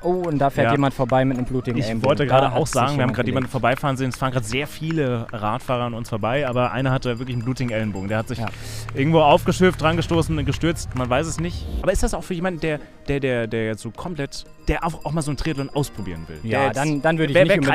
Oh, und da fährt Ja. jemand vorbei mit einem blutigen Ich wollte gerade auch sagen, wir haben gerade jemanden vorbeifahren sehen. Es fahren gerade sehr viele Radfahrer an uns vorbei, aber einer hatte wirklich einen blutigen Ellenbogen. Der hat sich Ja. irgendwo aufgeschürft, dran gestoßen, gestürzt, man weiß es nicht. Aber ist das auch für jemanden, der, der, der, der jetzt so komplett, der auch, auch mal so einen Triathlon ausprobieren will? Ja, jetzt- dann, dann würde ich nicht unbedingt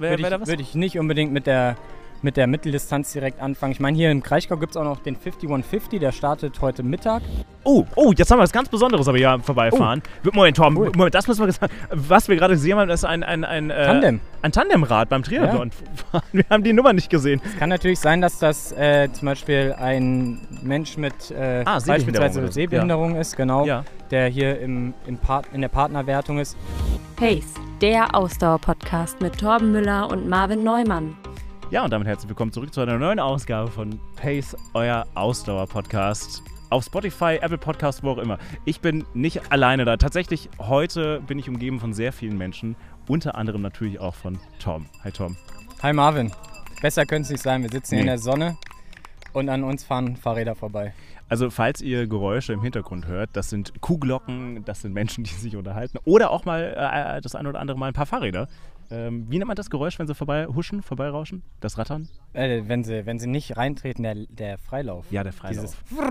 mit, da ich, was? würde ich nicht unbedingt mit der, mit der Mitteldistanz direkt anfangen. Ich meine, hier im Kraichgau gibt es auch noch den 5150, der startet heute Mittag. Oh, oh, jetzt haben wir was ganz Besonderes aber hier vorbeifahren. Moment, Torben, Oh. Cool. Moment, das müssen wir gesagt Was wir gerade gesehen haben, ist ein, ein, ein, äh, Tandem. ein Tandemrad beim Triathlon. Wir haben die Nummer nicht gesehen. Es kann natürlich sein, dass das äh, zum Beispiel ein Mensch mit äh, Ah, Sehbehinderung beispielsweise. Sehbehinderung ist, genau, Ja. der hier im, im Part, in der Partnerwertung ist. Pace, der Ausdauer-Podcast mit Torben Müller und Marvin Neumann. Ja, und damit herzlich willkommen zurück zu einer neuen Ausgabe von Pace, euer Ausdauer-Podcast. Auf Spotify, Apple Podcast, wo auch immer. Ich bin nicht alleine da. Tatsächlich, heute bin ich umgeben von sehr vielen Menschen. Unter anderem natürlich auch von Tom. Hi Tom. Hi Marvin. Besser könnte es nicht sein. Wir sitzen hier in der Sonne und an uns fahren Fahrräder vorbei. Also, falls ihr Geräusche im Hintergrund hört, das sind Kuhglocken, das sind Menschen, die sich unterhalten. Oder auch mal äh, das ein oder andere Mal ein paar Fahrräder. Ähm, wie nennt man das Geräusch, wenn sie vorbei huschen, vorbeirauschen? Das Rattern? Äh, wenn, sie, wenn sie nicht reintreten, der, der Freilauf. Ja, der Freilauf. Dieses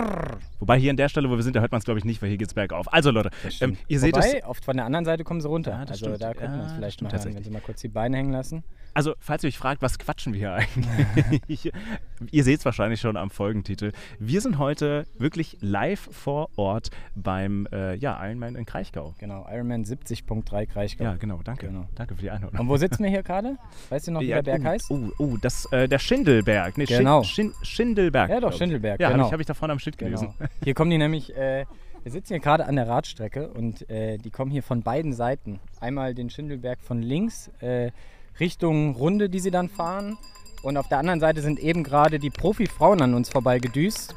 Wobei hier an der Stelle, wo wir sind, da hört man es glaube ich nicht, weil hier geht's bergauf. Also Leute, ähm, ihr seht es. Wobei, oft von der anderen Seite kommen sie runter. Ja, also stimmt. da könnte Ja, man es das vielleicht mal hören, wenn sie mal kurz die Beine hängen lassen. Also, falls ihr euch fragt, was quatschen wir hier eigentlich? ihr seht es wahrscheinlich schon am Folgentitel. Wir sind heute wirklich live vor Ort beim äh, ja, Ironman in Kraichgau. Genau, Ironman 70.3 Kraichgau. Ja, genau, danke. Genau. Danke für die Einordnung. Wo sitzen wir hier gerade? Weißt du noch, wie Ja, der Berg oh, heißt? Oh, oh das, äh, der Schindelberg. Nee, Genau. Schin, Schin, Schindelberg. Ja, doch. Schindelberg, Ja, genau. habe ich, hab ich da vorne am Schild gelesen. Genau. Hier kommen die nämlich, äh, wir sitzen hier gerade an der Radstrecke und äh, die kommen hier von beiden Seiten. Einmal den Schindelberg von links äh, Richtung Runde, die sie dann fahren. Und auf der anderen Seite sind eben gerade die Profi-Frauen an uns vorbei gedüst.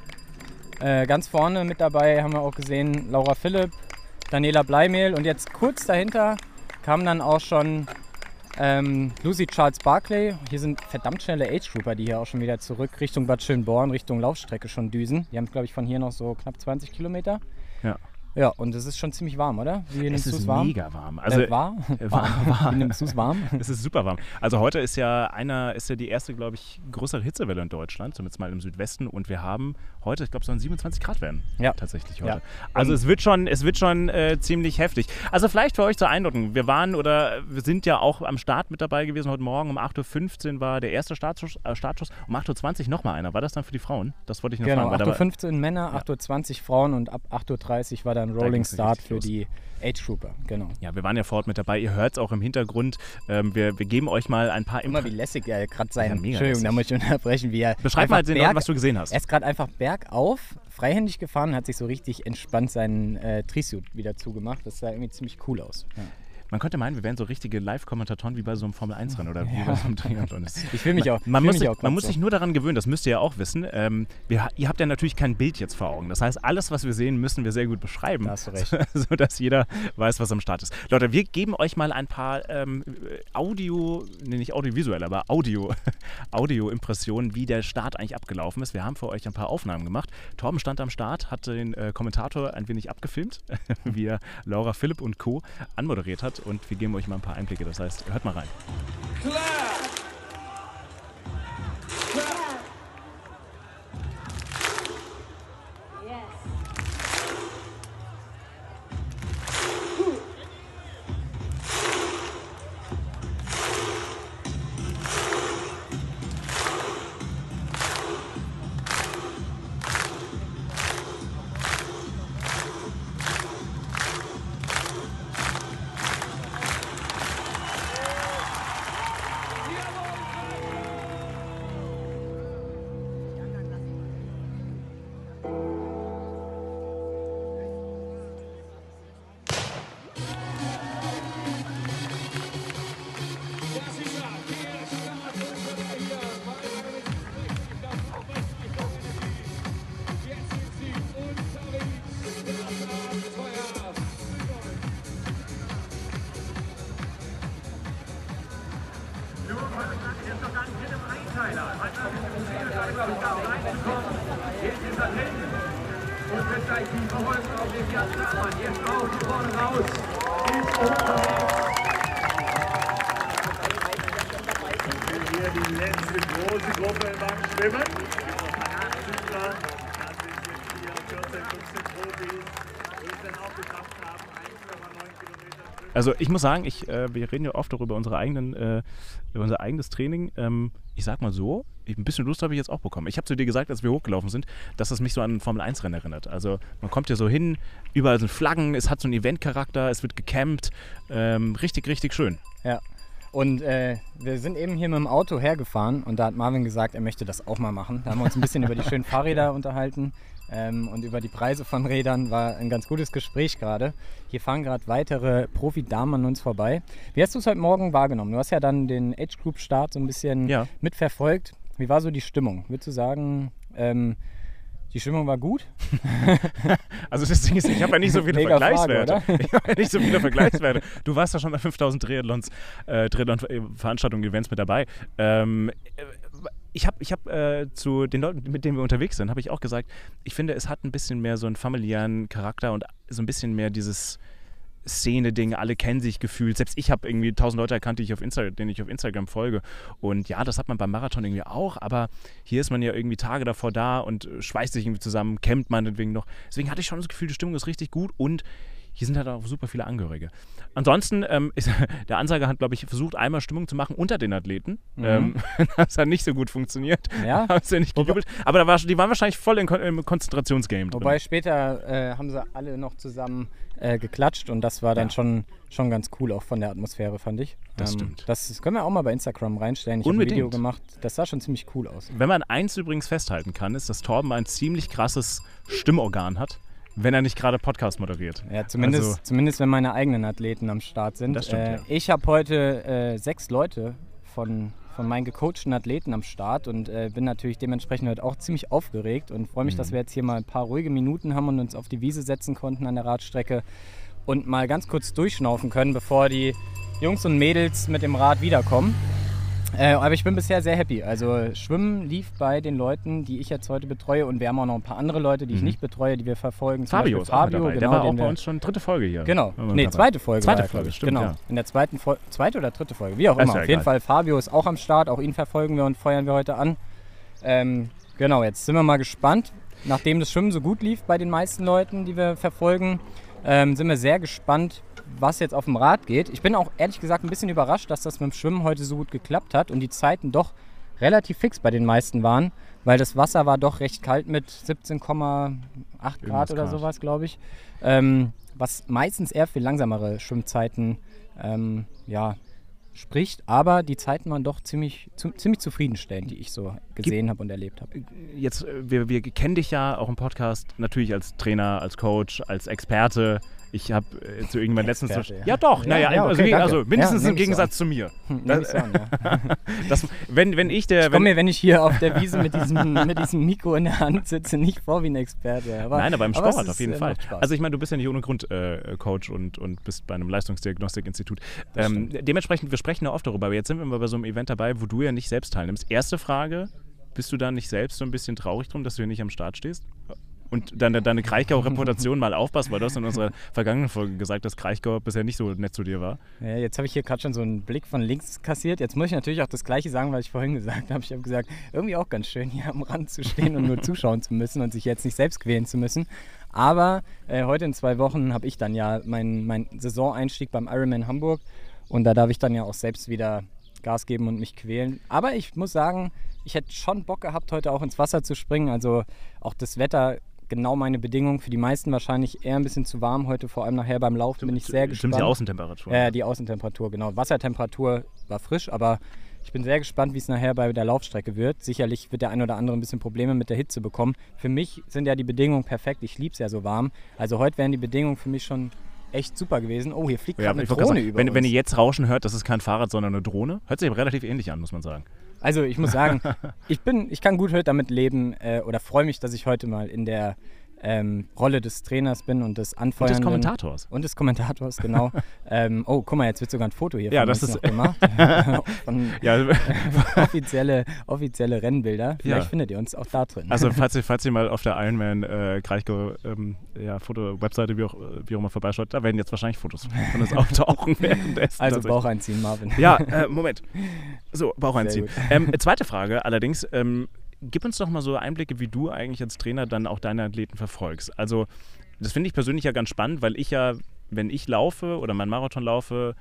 Äh, ganz vorne mit dabei haben wir auch gesehen Laura Philipp, Daniela Bleimehl und jetzt kurz dahinter kam dann auch schon ähm, Lucy Charles Barclay. Hier sind verdammt schnelle Age-Grouper, die hier auch schon wieder zurück Richtung Bad Schönborn, Richtung Laufstrecke schon düsen. Die haben, glaube ich, von hier noch so knapp 20 Kilometer. Ja. Ja, und es ist schon ziemlich warm, oder? Wie Es ist warm? mega warm. Also, äh, war? äh, warm, warm. Wie nimmst du es warm? Es ist super warm. Also heute ist ja einer, ist ja die erste, glaube ich, größere Hitzewelle in Deutschland, zumindest mal im Südwesten. Und wir haben heute, ich glaube, sollen 27 Grad werden. Ja. Tatsächlich heute. Ja. Also es wird schon, es wird schon äh, ziemlich heftig. Also vielleicht für euch zur Einordnung. Wir waren oder wir sind ja auch am Start mit dabei gewesen. Heute Morgen um 8.15 Uhr war der erste Startschuss. Äh, Startschuss. Um 8.20 Uhr nochmal einer. War das dann für die Frauen? Das wollte ich nur Genau, fragen. weil da war- 8.15 Uhr Männer, 8.20 Uhr Frauen und ab 8.30 Uhr war dann Rolling Start für los. die Age-Grouper. Genau. Ja, wir waren ja vor Ort mit dabei. Ihr hört es auch im Hintergrund. Ähm, wir, wir geben euch mal ein paar Immer wie lässig er gerade sein. Ja, mega Entschuldigung, da muss ich unterbrechen, wie. Beschreib mal den berg- was du gesehen hast. Er ist gerade einfach bergauf, freihändig gefahren hat sich so richtig entspannt seinen äh, Trisuit wieder zugemacht. Das sah irgendwie ziemlich cool aus. Ja. Man könnte meinen, wir wären so richtige Live-Kommentatoren wie bei so einem Formel-1-Rennen oder wie bei so einem Triathlon. Ich fühle mich auch. Man, muss, sich, auch man muss sich nur daran gewöhnen, das müsst ihr ja auch wissen. Ähm, wir, ihr habt ja natürlich kein Bild jetzt vor Augen. Das heißt, alles, was wir sehen, müssen wir sehr gut beschreiben, Da hast du recht. sodass jeder weiß, was am Start ist. Leute, wir geben euch mal ein paar ähm, Audio, nee, nicht audiovisuell, aber Audio, Audio-Impressionen, wie der Start eigentlich abgelaufen ist. Wir haben für euch ein paar Aufnahmen gemacht. Torben stand am Start, hat den äh, Kommentator ein wenig abgefilmt, wie er Laura Philipp und Co. anmoderiert hat. Und wir geben euch mal ein paar Einblicke. Das heißt, hört mal rein. Und wird gleich die Verholfen auf den Jan Sachmann. Jetzt auch hier vorne raus. Ist hier die letzte große Gruppe Schwimmen. Es jetzt hier 14, 15 Profis die es auch geschafft haben, 1,9 Kilometer schwimmen. Also ich muss sagen, ich, äh, wir reden ja oft darüber unsere eigenen, äh, über unser eigenes Training. Ähm, ich sag mal so, ein bisschen Lust habe ich jetzt auch bekommen. Ich habe zu dir gesagt, als wir hochgelaufen sind, dass das mich so an ein Formel-1-Rennen erinnert. Also man kommt ja so hin, überall sind Flaggen, es hat so einen Event-Charakter, es wird gecampt. Ähm, richtig, richtig schön. Ja. Und äh, wir sind eben hier mit dem Auto hergefahren und da hat Marvin gesagt, er möchte das auch mal machen. Da haben wir uns ein bisschen über die schönen Fahrräder unterhalten ähm, und über die Preise von Rädern. War ein ganz gutes Gespräch gerade. Hier fahren gerade weitere Profi-Damen an uns vorbei. Wie hast du es heute Morgen wahrgenommen? Du hast ja dann den Age Group Start so ein bisschen Ja. mitverfolgt. Wie war so die Stimmung? Würdest du sagen, ähm, die Stimmung war gut? Also das Ding ist, ich habe ja nicht so viele Mega Vergleichswerte. Frage, ich habe ja nicht so viele Vergleichswerte. Du warst ja schon bei 5000 Triathlons, äh, Triathlon-Veranstaltungen, Events mit dabei. Ähm, äh, ich habe ich hab, äh, zu den Leuten, mit denen wir unterwegs sind, habe ich auch gesagt, ich finde, es hat ein bisschen mehr so einen familiären Charakter und so ein bisschen mehr dieses Szene-Ding, alle kennen sich gefühlt. Selbst ich habe irgendwie tausend Leute erkannt, die ich auf Insta denen ich auf Instagram folge. Und ja, das hat man beim Marathon irgendwie auch, aber hier ist man ja irgendwie Tage davor da und schweißt sich irgendwie zusammen, campt meinetwegen noch. Deswegen hatte ich schon das Gefühl, die Stimmung ist richtig gut und hier sind halt auch super viele Angehörige. Ansonsten, ähm, ist, der Ansager hat, glaube ich, versucht, einmal Stimmung zu machen unter den Athleten. Ähm, das hat nicht so gut funktioniert. Mhm. Ja. Haben sie nicht gejubelt. Aber da war, die waren wahrscheinlich voll in Kon im Konzentrationsgame drin. Wobei später äh, haben sie alle noch zusammen äh, geklatscht und das war dann Ja. schon, schon ganz cool, auch von der Atmosphäre, fand ich. Ähm, Das stimmt. Das können wir auch mal bei Instagram reinstellen. Ich habe ein. Video gemacht. Das sah schon ziemlich cool aus. Wenn man eins übrigens festhalten kann, ist, dass Torben ein ziemlich krasses Stimmorgan hat, wenn er nicht gerade Podcast moderiert. Ja, zumindest, Also- zumindest wenn meine eigenen Athleten am Start sind. Das stimmt, äh, ja. Ich habe heute äh, sechs Leute von, von meinen gecoachten Athleten am Start und äh, bin natürlich dementsprechend heute auch ziemlich aufgeregt und freue mich, Mhm. dass wir jetzt hier mal ein paar ruhige Minuten haben und uns auf die Wiese setzen konnten an der Radstrecke und mal ganz kurz durchschnaufen können, bevor die Jungs und Mädels mit dem Rad wiederkommen. Äh, aber ich bin bisher sehr happy. Also Schwimmen lief bei den Leuten, die ich jetzt heute betreue und wir haben auch noch ein paar andere Leute, die ich nicht betreue, die wir verfolgen. Zum Mhm. Fabio Beispiel ist auch mit dabei. Der genau, war auch bei uns schon dritte Folge hier. Genau. Nee, zweite Folge. Zweite Folge, stimmt, Genau. ja. In der zweiten Fol zweite oder dritte Folge, wie auch immer. ja Auf jeden egal. Fall, Fabio ist auch am Start. Auch ihn verfolgen wir und feuern wir heute an. Ähm, genau, jetzt sind wir mal gespannt. Nachdem das Schwimmen so gut lief bei den meisten Leuten, die wir verfolgen, ähm, sind wir sehr gespannt, was jetzt auf dem Rad geht. Ich bin auch ehrlich gesagt ein bisschen überrascht, dass das mit dem Schwimmen heute so gut geklappt hat und die Zeiten doch relativ fix bei den meisten waren, weil das Wasser war doch recht kalt mit 17,8 Grad oder sowas, glaube ich. Ähm, was meistens eher für langsamere Schwimmzeiten ähm, ja, spricht, aber die Zeiten waren doch ziemlich, zu, ziemlich zufriedenstellend, die ich so gesehen habe und erlebt habe. Jetzt, äh, wir, wir kennen dich ja auch im Podcast natürlich als Trainer, als Coach, als Experte. Ich habe äh, zu irgendwann letztens... Experte, ja. ja. doch, Ja, naja, ja, also, okay, also mindestens Ja, im Gegensatz zu mir. So an, ja. Das, wenn, wenn ich der... Ich Wenn, mir, wenn ich hier auf der Wiese mit diesem, mit diesem Mikro in der Hand sitze, nicht vor wie ein Experte. Aber, Nein, aber im Sport ist, auf jeden Fall. Also ich meine, du bist ja nicht ohne Grund äh, Coach und, und bist bei einem Leistungsdiagnostikinstitut. Das Ähm, dementsprechend, wir sprechen ja oft darüber, aber jetzt sind wir mal bei so einem Event dabei, wo du ja nicht selbst teilnimmst. Erste Frage, bist du da nicht selbst so ein bisschen traurig drum, dass du hier nicht am Start stehst? Und deine, deine Kraichgau-Reputation mal aufpasst, weil du hast in unserer vergangenen Folge gesagt, dass Kraichgau bisher nicht so nett zu dir war. Ja, jetzt habe ich hier gerade schon so einen Blick von links kassiert. Jetzt muss ich natürlich auch das Gleiche sagen, was ich vorhin gesagt habe. Ich habe gesagt, irgendwie auch ganz schön, hier am Rand zu stehen und nur zuschauen zu müssen und sich jetzt nicht selbst quälen zu müssen. Aber äh, heute in zwei Wochen habe ich dann ja meinen mein Saisoneinstieg beim Ironman Hamburg und da darf ich dann ja auch selbst wieder Gas geben und mich quälen. Aber ich muss sagen, ich hätte schon Bock gehabt, heute auch ins Wasser zu springen. Also auch das Wetter genau meine Bedingungen. Für die meisten wahrscheinlich eher ein bisschen zu warm heute, vor allem nachher beim Laufen bin ich sehr gespannt. Stimmt die Außentemperatur. Ja, die Außentemperatur, genau. Wassertemperatur war frisch, aber ich bin sehr gespannt, wie es nachher bei der Laufstrecke wird. Sicherlich wird der ein oder andere ein bisschen Probleme mit der Hitze bekommen. Für mich sind ja die Bedingungen perfekt. Ich liebe es ja so warm. Also heute wären die Bedingungen für mich schon echt super gewesen. Oh, hier fliegt Ja, gerade eine Drohne sagen, über wenn, uns. wenn ihr jetzt Rauschen hört, das ist kein Fahrrad, sondern eine Drohne. Hört sich aber relativ ähnlich an, muss man sagen. Also ich muss sagen, ich bin, ich kann gut heute damit leben äh, oder freue mich, dass ich heute mal in der ähm, Rolle des Trainers bin und des Und Anfeuernden. des Kommentators. Und des Kommentators, genau. ähm, oh, guck mal, jetzt wird sogar ein Foto hier Ja, von das ist- gemacht. von Ja, offizielle, offizielle Rennbilder. Vielleicht Ja. findet ihr uns auch da drin. also falls ihr, falls ihr mal auf der Ironman äh, Kraichgau ähm, ja, Foto-Webseite, wie auch, wie auch immer vorbeischaut, da werden jetzt wahrscheinlich Fotos von uns auftauchen währenddessen. Also. Bauch einziehen, Marvin. Ja, äh, Moment. So, Bauch einziehen. gut. Ähm, zweite Frage allerdings. Gib uns doch mal so Einblicke, wie du eigentlich als Trainer dann auch deine Athleten verfolgst. Also, das finde ich persönlich ja ganz spannend, weil ich ja, wenn ich laufe oder meinen Marathon laufe,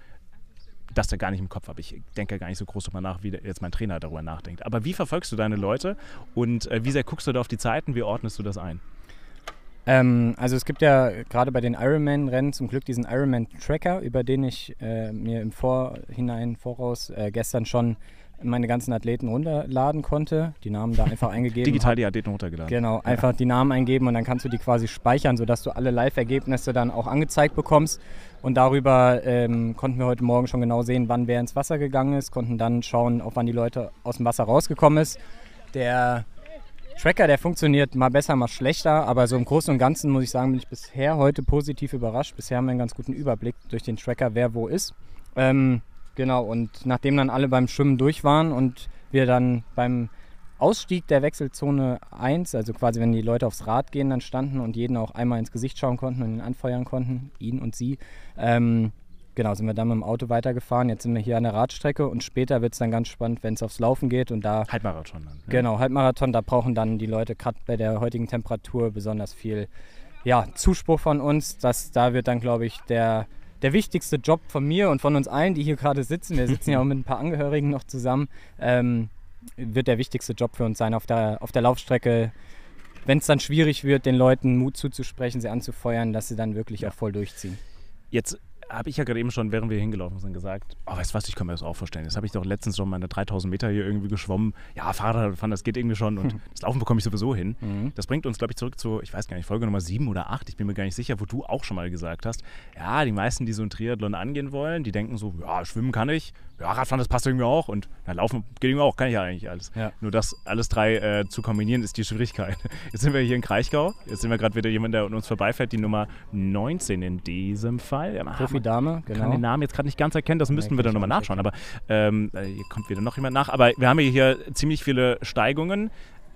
das da gar nicht im Kopf habe. Ich denke gar nicht so groß darüber nach, wie jetzt mein Trainer darüber nachdenkt. Aber wie verfolgst du deine Leute und äh, wie sehr guckst du da auf die Zeiten? Wie ordnest du das ein? Ähm, also es gibt ja gerade bei den Ironman-Rennen zum Glück diesen Ironman-Tracker, über den ich äh, mir im Vorhinein, voraus äh, gestern schon meine ganzen Athleten runterladen konnte. Die Namen da einfach eingegeben. Digital die Athleten runtergeladen. Genau, einfach die Namen eingeben und dann kannst du die quasi speichern, sodass du alle Live-Ergebnisse dann auch angezeigt bekommst. Und darüber ähm, konnten wir heute Morgen schon genau sehen, wann wer ins Wasser gegangen ist, konnten dann schauen, auf wann die Leute aus dem Wasser rausgekommen ist. Der Tracker, der funktioniert mal besser, mal schlechter, aber so im Großen und Ganzen muss ich sagen, bin ich bisher heute positiv überrascht. Bisher haben wir einen ganz guten Überblick durch den Tracker, wer wo ist. Ähm, genau, und nachdem dann alle beim Schwimmen durch waren und wir dann beim Ausstieg der Wechselzone 1, also quasi wenn die Leute aufs Rad gehen, dann standen und jeden auch einmal ins Gesicht schauen konnten und ihn anfeuern konnten, ihn und sie. Ähm, genau, sind wir dann mit dem Auto weitergefahren. Jetzt sind wir hier an der Radstrecke und später wird es dann ganz spannend, wenn es aufs Laufen geht und da Halbmarathon dann. Ja. Genau, Halbmarathon, da brauchen dann die Leute gerade bei der heutigen Temperatur besonders viel ja, Zuspruch von uns. Das, da wird dann, glaube ich, der, der wichtigste Job von mir und von uns allen, die hier gerade sitzen, wir sitzen ja auch mit ein paar Angehörigen noch zusammen, ähm, wird der wichtigste Job für uns sein auf der, auf der Laufstrecke. Wenn es dann schwierig wird, den Leuten Mut zuzusprechen, sie anzufeuern, dass sie dann wirklich auch voll durchziehen. Jetzt habe ich ja gerade eben schon, während wir hingelaufen sind, gesagt, oh, weißt du was, ich kann mir das auch vorstellen. Das habe ich doch letztens schon meine 3000 Meter hier irgendwie geschwommen. Ja, Fahrradfahren, das geht irgendwie schon und das Laufen bekomme ich sowieso hin. Mhm. Das bringt uns, glaube ich, zurück zu, ich weiß gar nicht, Folge Nummer 7 oder 8, ich bin mir gar nicht sicher, wo du auch schon mal gesagt hast, ja, die meisten, die so ein Triathlon angehen wollen, die denken so, ja, schwimmen kann ich, ja, Radfahren, das passt irgendwie auch und na, Laufen geht irgendwie auch, kann ich ja eigentlich alles. Ja. Nur das alles drei äh, zu kombinieren, ist die Schwierigkeit. Jetzt sind wir hier in Kraichgau, jetzt sind wir gerade wieder jemand, der an uns vorbeifährt, die Nummer 19 in diesem Fall. Ja, Kann genau. den Namen jetzt gerade nicht ganz erkennen, das müssten wir kann dann nochmal nachschauen. Aber ähm, äh, hier kommt wieder noch jemand nach. Aber wir haben hier ziemlich viele Steigungen.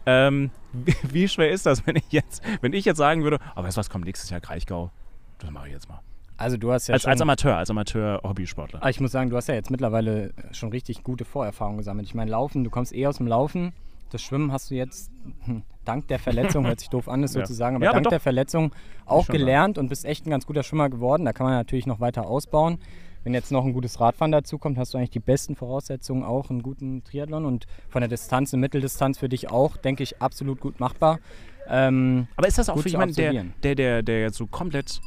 Ähm, wie, wie schwer ist das, wenn ich jetzt, wenn ich jetzt sagen würde, aber weißt du was, kommt nächstes Jahr Kraichgau? Das mache ich jetzt mal. Also du hast ja als, als Amateur, als Amateur-Hobbysportler. Ah, Ich muss sagen, du hast ja jetzt mittlerweile schon richtig gute Vorerfahrungen gesammelt. Ich meine, Laufen, du kommst eh aus dem Laufen. Das Schwimmen hast du jetzt hm, dank der Verletzung, hört sich doof an, Ja. sozusagen, aber Ja, aber dank doch. der Verletzung auch gelernt und bist echt ein ganz guter Schwimmer geworden. Da kann man natürlich noch weiter ausbauen. Wenn jetzt noch ein gutes Radfahren dazu kommt, hast du eigentlich die besten Voraussetzungen, auch einen guten Triathlon und von der Distanz, eine Mitteldistanz für dich auch, denke ich, absolut gut machbar. Ähm, Aber ist das auch für jemanden, der, der, der, der jetzt so komplett,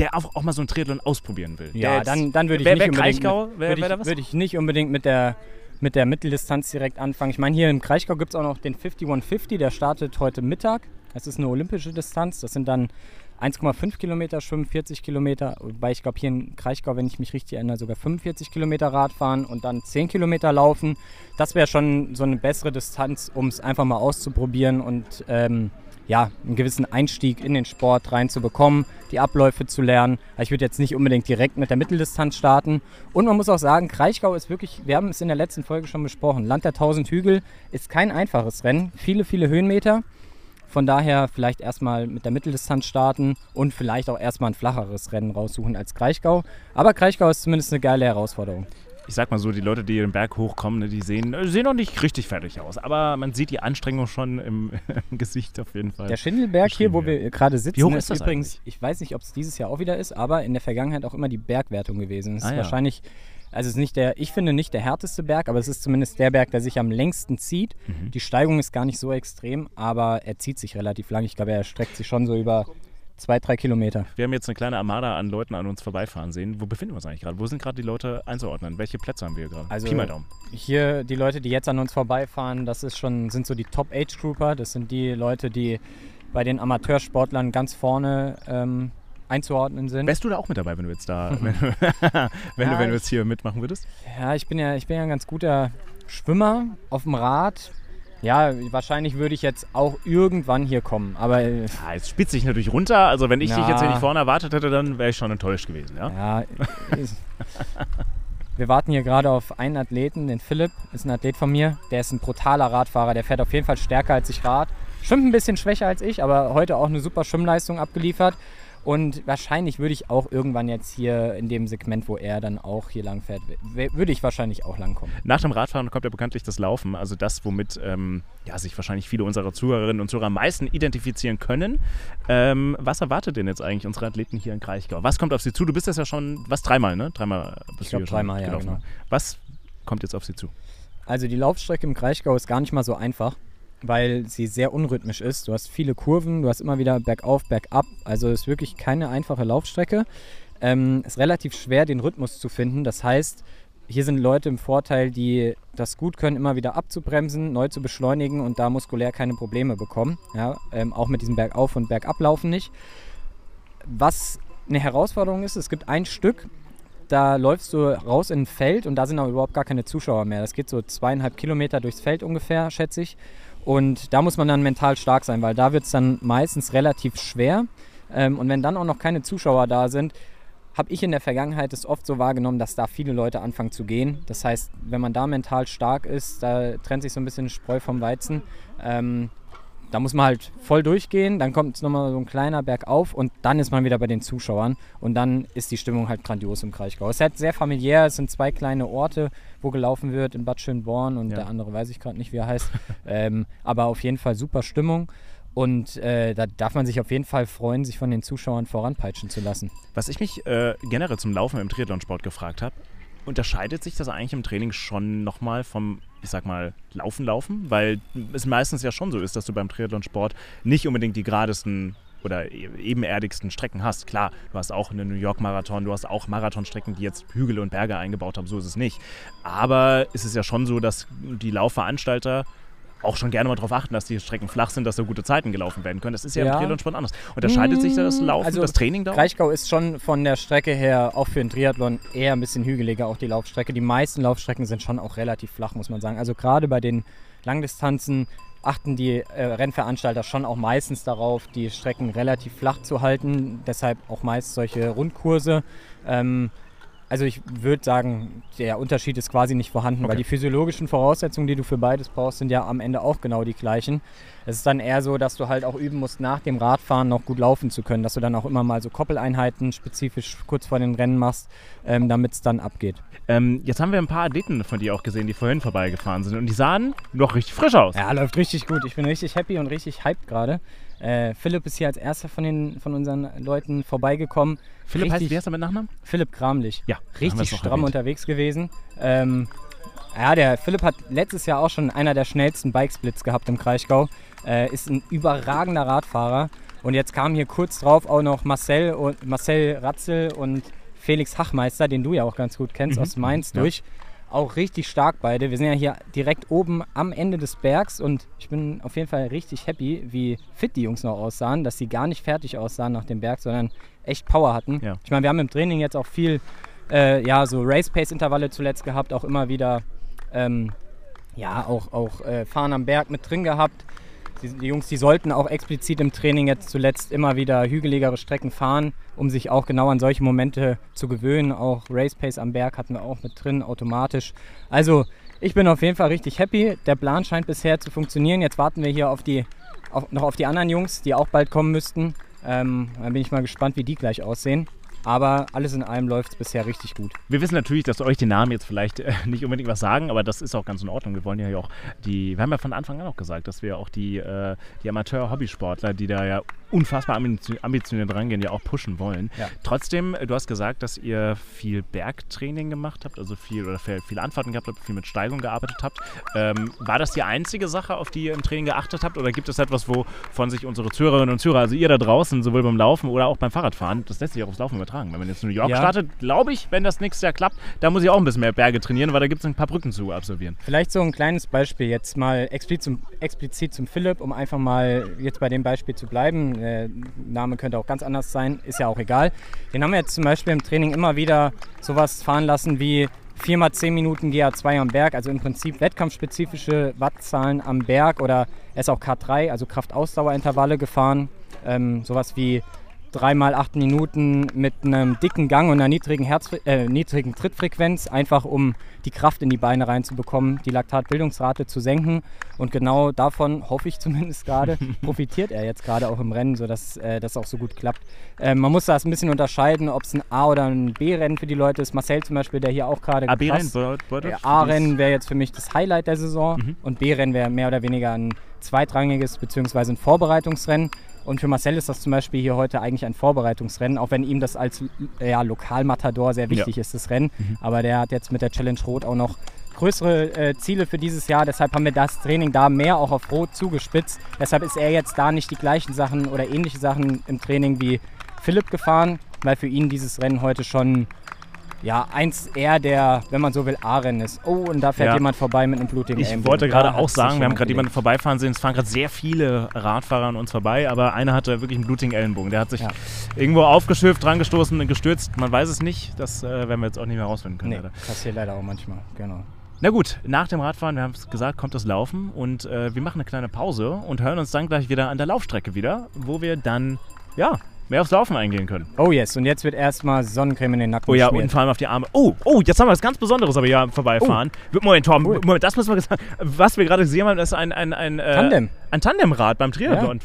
der auch, auch mal so ein Triathlon ausprobieren will? Ja, jetzt- dann, dann würde ich nicht unbedingt mit, da ich, was? würde ich nicht unbedingt mit der, mit der Mitteldistanz direkt anfangen. Ich meine, hier im Kraichgau gibt es auch noch den 5150, der startet heute Mittag. Das ist eine olympische Distanz. Das sind dann 1,5 Kilometer Schwimmen, 40 Kilometer, wobei ich glaube hier in Kraichgau, wenn ich mich richtig erinnere, sogar 45 Kilometer Radfahren und dann 10 Kilometer laufen. Das wäre schon so eine bessere Distanz, um es einfach mal auszuprobieren und ähm, ja, einen gewissen Einstieg in den Sport reinzubekommen, die Abläufe zu lernen. Aber Ich würde jetzt nicht unbedingt direkt mit der Mitteldistanz starten. Und man muss auch sagen, Kraichgau ist wirklich, wir haben es in der letzten Folge schon besprochen, Land der tausend Hügel ist kein einfaches Rennen. Viele, viele Höhenmeter. Von daher vielleicht erstmal mit der Mitteldistanz starten und vielleicht auch erstmal ein flacheres Rennen raussuchen als Kraichgau. Aber Kraichgau ist zumindest eine geile Herausforderung. Ich sag mal so, die Leute, die den Berg hochkommen, ne, die sehen, äh, sehen noch nicht richtig fertig aus. Aber man sieht die Anstrengung schon im, im Gesicht auf jeden Fall. Der Schindelberg hier, wo wir gerade sitzen, Wie hoch ist ist das übrigens, ich weiß nicht, ob es dieses Jahr auch wieder ist, aber in der Vergangenheit auch immer die Bergwertung gewesen. Es ist Ah, ja. wahrscheinlich, also es ist nicht der, ich finde nicht der härteste Berg, aber es ist zumindest der Berg, der sich am längsten zieht. Mhm. Die Steigung ist gar nicht so extrem, aber er zieht sich relativ lang. Ich glaube, er streckt sich schon so über zwei, drei Kilometer. Wir haben jetzt eine kleine Armada an Leuten an uns vorbeifahren sehen. Wo befinden wir uns eigentlich gerade? Wo sind gerade die Leute einzuordnen? Welche Plätze haben wir gerade? Also- Pi mal Daumen. Hier die Leute, die jetzt an uns vorbeifahren, das ist schon, sind so die Top-Age-Grouper. Das sind die Leute, die bei den Amateursportlern ganz vorne ähm, einzuordnen sind. Wärst du da auch mit dabei, wenn du jetzt da, wenn, du, wenn, du, Ja, wenn du jetzt hier mitmachen würdest? Ja, ich bin ja, ich bin ja ein ganz guter Schwimmer auf dem Rad. Ja, wahrscheinlich würde ich jetzt auch irgendwann hier kommen. Aber äh, Ja, jetzt spitzt sich natürlich runter. Also wenn ich dich Na. jetzt hier nicht vorne erwartet hätte, dann wäre ich schon enttäuscht gewesen. Ja? ja, wir warten hier gerade auf einen Athleten, den Philipp, ist ein Athlet von mir. Der ist ein brutaler Radfahrer, der fährt auf jeden Fall stärker als ich Rad. Schwimmt ein bisschen schwächer als ich, aber heute auch eine super Schwimmleistung abgeliefert. Und wahrscheinlich würde ich auch irgendwann jetzt hier in dem Segment, wo er dann auch hier lang fährt, würde ich wahrscheinlich auch lang kommen. Nach dem Radfahren kommt ja bekanntlich das Laufen, also das, womit ähm, ja, sich wahrscheinlich viele unserer Zuhörerinnen und Zuhörer am meisten identifizieren können. Ähm, was erwartet denn jetzt eigentlich unsere Athleten hier in Kraichgau? Was kommt auf sie zu? Du bist das ja schon, was, dreimal, ne? Dreimal bist Ich du glaub, hier schon dreimal, ja, gelaufen. genau. Was kommt jetzt auf sie zu? Also die Laufstrecke im Kraichgau ist gar nicht mal so einfach, weil sie sehr unrhythmisch ist. Du hast viele Kurven, du hast immer wieder bergauf, bergab. Also ist wirklich keine einfache Laufstrecke. Ähm, ist relativ schwer, den Rhythmus zu finden. Das heißt, hier sind Leute im Vorteil, die das gut können, immer wieder abzubremsen, neu zu beschleunigen und da muskulär keine Probleme bekommen. Ja, ähm, auch mit diesem Bergauf- und Bergablaufen nicht. Was eine Herausforderung ist, es gibt ein Stück, da läufst du raus in ein Feld und da sind auch überhaupt gar keine Zuschauer mehr. Das geht so zweieinhalb Kilometer durchs Feld ungefähr, schätze ich. Und da muss man dann mental stark sein, weil da wird es dann meistens relativ schwer. Ähm, und wenn dann auch noch keine Zuschauer da sind, habe ich in der Vergangenheit es oft so wahrgenommen, dass da viele Leute anfangen zu gehen. Das heißt, wenn man da mental stark ist, da trennt sich so ein bisschen Spreu vom Weizen. Ähm, da muss man halt voll durchgehen, dann kommt nochmal so ein kleiner Berg auf und dann ist man wieder bei den Zuschauern und dann ist die Stimmung halt grandios im Kraichgau. Es ist halt sehr familiär, es sind zwei kleine Orte, wo gelaufen wird, in Bad Schönborn und Ja. der andere weiß ich gerade nicht, wie er heißt. ähm, aber auf jeden Fall super Stimmung und äh, da darf man sich auf jeden Fall freuen, sich von den Zuschauern voranpeitschen zu lassen. Was ich mich äh, generell zum Laufen im Triathlonsport gefragt habe, unterscheidet sich das eigentlich im Training schon nochmal vom, ich sag mal, Laufen, Laufen? Weil es meistens ja schon so ist, dass du beim Triathlonsport nicht unbedingt die geradesten oder e- ebenerdigsten Strecken hast. Klar, du hast auch einen New York Marathon, du hast auch Marathonstrecken, die jetzt Hügel und Berge eingebaut haben, so ist es nicht. Aber es ist ja schon so, dass die Laufveranstalter auch schon gerne mal darauf achten, dass die Strecken flach sind, dass da gute Zeiten gelaufen werden können. Das ist ja, Ja. im Triathlonsport anders. Unterscheidet sich das Laufen, Also, das Training da? Kraichgau ist schon von der Strecke her, auch für den Triathlon, eher ein bisschen hügeliger, auch die Laufstrecke. Die meisten Laufstrecken sind schon auch relativ flach, muss man sagen. Also gerade bei den Langdistanzen achten die äh, Rennveranstalter schon auch meistens darauf, die Strecken relativ flach zu halten. Deshalb auch meist solche Rundkurse. Ähm, also ich würde sagen, der Unterschied ist quasi nicht vorhanden, weil Okay. die physiologischen Voraussetzungen, die du für beides brauchst, sind ja am Ende auch genau die gleichen. Es ist dann eher so, dass du halt auch üben musst, nach dem Radfahren noch gut laufen zu können, dass du dann auch immer mal so Koppeleinheiten spezifisch kurz vor den Rennen machst, ähm, damit es dann abgeht. Ähm, jetzt haben wir ein paar Athleten von dir auch gesehen, die vorhin vorbeigefahren sind und die sahen noch richtig frisch aus. Ja, läuft richtig gut. Ich bin richtig happy und richtig hyped gerade. Äh, Philipp ist hier als erster von, den, von unseren Leuten vorbeigekommen. Philipp heißt, richtig, wie heißt er mit Nachnamen? Philipp Kramlich. Ja, richtig stramm erwähnt. unterwegs gewesen. Ähm, ja, der Philipp hat letztes Jahr auch schon einer der schnellsten Bikesplits gehabt im Kraichgau. Äh, ist ein überragender Radfahrer. Und jetzt kamen hier kurz drauf auch noch Marcel, und, Marcel Ratzel und Felix Hachmeister, den du ja auch ganz gut kennst, Mhm. aus Mainz Ja. durch. Auch richtig stark beide. Wir sind ja hier direkt oben am Ende des Bergs und ich bin auf jeden Fall richtig happy, wie fit die Jungs noch aussahen, dass sie gar nicht fertig aussahen nach dem Berg, sondern echt Power hatten. Ja. Ich meine, wir haben im Training jetzt auch viel, äh, ja, so Race-Pace-Intervalle zuletzt gehabt, auch immer wieder, ähm, ja, auch, auch äh, Fahren am Berg mit drin gehabt. Die, Jungs, die sollten auch explizit im Training jetzt zuletzt immer wieder hügeligere Strecken fahren, um sich auch genau an solche Momente zu gewöhnen. Auch Race Pace am Berg hatten wir auch mit drin, automatisch. Also ich bin auf jeden Fall richtig happy. Der Plan scheint bisher zu funktionieren. Jetzt warten wir hier auf die, auf, noch auf die anderen Jungs, die auch bald kommen müssten. Ähm, dann bin ich mal gespannt, wie die gleich aussehen. Aber alles in allem läuft es bisher richtig gut. Wir wissen natürlich, dass euch die Namen jetzt vielleicht äh, nicht unbedingt was sagen, aber das ist auch ganz in Ordnung. Wir wollen ja auch die, wir haben ja von Anfang an auch gesagt, dass wir auch die, äh, die Amateur-Hobbysportler, die da ja unfassbar ambition- ambitioniert rangehen, ja auch pushen wollen. Ja. Trotzdem, äh, du hast gesagt, dass ihr viel Bergtraining gemacht habt, also viel oder viel, Anfahrten gehabt habt, viel mit Steigung gearbeitet habt. Ähm, war das die einzige Sache, auf die ihr im Training geachtet habt, oder gibt es etwas, wovon sich unsere Zuhörerinnen und Zuhörer, also ihr da draußen, sowohl beim Laufen oder auch beim Fahrradfahren, das lässt sich auch aufs Laufen übertragen. Wenn man jetzt in New York Ja. startet, glaube ich, wenn das nächstes Jahr klappt, da muss ich auch ein bisschen mehr Berge trainieren, weil da gibt es ein paar Brücken zu absolvieren. Vielleicht so ein kleines Beispiel jetzt mal explizit zum, explizit zum Philipp, um einfach mal jetzt bei dem Beispiel zu bleiben. Der Name könnte auch ganz anders sein, ist ja auch egal. Den haben wir jetzt zum Beispiel im Training immer wieder sowas fahren lassen wie 4 x 10 Minuten GA2 am Berg, also im Prinzip wettkampfspezifische Wattzahlen am Berg oder er ist auch K3, also Kraftausdauerintervalle gefahren. Ähm, sowas wie 3 mal 8 Minuten mit einem dicken Gang und einer niedrigen, Herz, äh, niedrigen Trittfrequenz, einfach um die Kraft in die Beine reinzubekommen, die Laktatbildungsrate zu senken. Und genau davon, hoffe ich zumindest gerade, profitiert er jetzt gerade auch im Rennen, sodass äh, das auch so gut klappt. Ähm, man muss das ein bisschen unterscheiden, ob es ein A- oder ein B-Rennen für die Leute ist. Marcel zum Beispiel, der hier auch gerade A, B-Rennen, äh, A-Rennen wäre jetzt für mich das Highlight der Saison Mhm. und B-Rennen wäre mehr oder weniger ein zweitrangiges bzw. ein Vorbereitungsrennen. Und für Marcel ist das zum Beispiel hier heute eigentlich ein Vorbereitungsrennen, auch wenn ihm das als ja, Lokalmatador sehr wichtig ist, das Rennen. Aber der hat jetzt mit der Challenge Rot auch noch größere äh, Ziele für dieses Jahr. Deshalb haben wir das Training da mehr auch auf Rot zugespitzt. Deshalb ist er jetzt da nicht die gleichen Sachen oder ähnliche Sachen im Training wie Philipp gefahren, weil für ihn dieses Rennen heute schon ja, eins eher der, wenn man so will, A-Rennen ist. Oh, und da fährt Ja. jemand vorbei mit einem blutigen Ich Ellenbogen. wollte gerade auch sagen, wir haben gerade jemanden vorbeifahren sehen. Es fahren gerade sehr viele Radfahrer an uns vorbei, aber einer hatte wirklich einen blutigen Ellenbogen. Der hat sich Ja. irgendwo aufgeschürft, dran gestoßen und gestürzt. Man weiß es nicht. Das äh, werden wir jetzt auch nicht mehr rausfinden können. Nee, leider. passiert leider auch manchmal, genau. Na gut, nach dem Radfahren, wir haben es gesagt, kommt das Laufen und äh, wir machen eine kleine Pause und hören uns dann gleich wieder an der Laufstrecke wieder, wo wir dann, ja, mehr aufs Laufen eingehen können. Oh yes, und jetzt wird erstmal Sonnencreme in den Nacken Oh ja, geschmiert. und vor allem auf die Arme. Oh, oh, jetzt haben wir was ganz Besonderes aber hier vorbeifahren. Moment, Tom, Cool. Moment, das müssen wir sagen. Was wir gerade gesehen haben, ist ein, ein, ein, äh, Tandem. Ein Tandemrad beim Triathlon.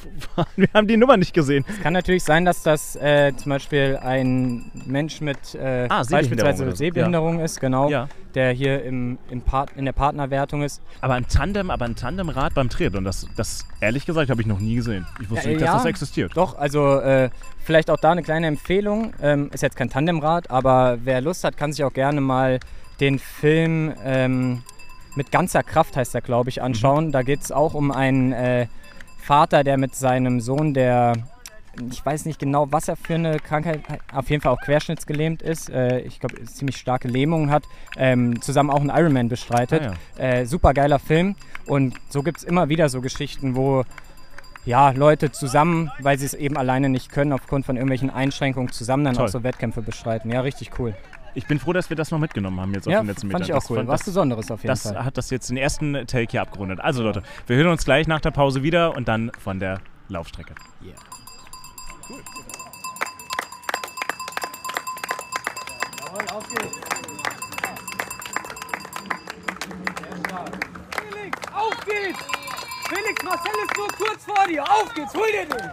Wir haben die Nummer nicht gesehen. Es kann natürlich sein, dass das äh, zum Beispiel ein Mensch mit äh, Ah, Sehbehinderung beispielsweise oder so. Sehbehinderung ist, genau, Ja. der hier im, im Part, in der Partnerwertung ist. Aber ein Tandem, aber ein Tandemrad beim Triathlon, das, das ehrlich gesagt habe ich noch nie gesehen. Ich wusste Ja, nicht, dass ja. das existiert. Doch, also äh, vielleicht auch da eine kleine Empfehlung. Ähm, ist jetzt kein Tandemrad, aber wer Lust hat, kann sich auch gerne mal den Film ähm, mit ganzer Kraft, heißt er, glaube ich, anschauen. Da geht es auch um einen äh, Vater, der mit seinem Sohn, der ich weiß nicht genau, was er für eine Krankheit hat, auf jeden Fall auch querschnittsgelähmt ist, äh, ich glaube, ziemlich starke Lähmungen hat, ähm, zusammen auch einen Ironman bestreitet. Ah, Äh, super geiler Film. Und so gibt es immer wieder so Geschichten, wo ja, Leute zusammen, weil sie es eben alleine nicht können, aufgrund von irgendwelchen Einschränkungen, zusammen dann Toll. auch so Wettkämpfe bestreiten. Ja, richtig cool. Ich bin froh, dass wir das noch mitgenommen haben jetzt auf Ja, den letzten fand Metern. ich auch Das cool. fand- Was das- Besonderes auf jeden Das Fall. hat das jetzt den ersten Take hier abgerundet. Also Leute, wir hören uns gleich nach der Pause wieder und dann von der Laufstrecke. Felix, auf geht's! Felix, Marcel ist nur kurz vor dir. Auf geht's, hol dir den!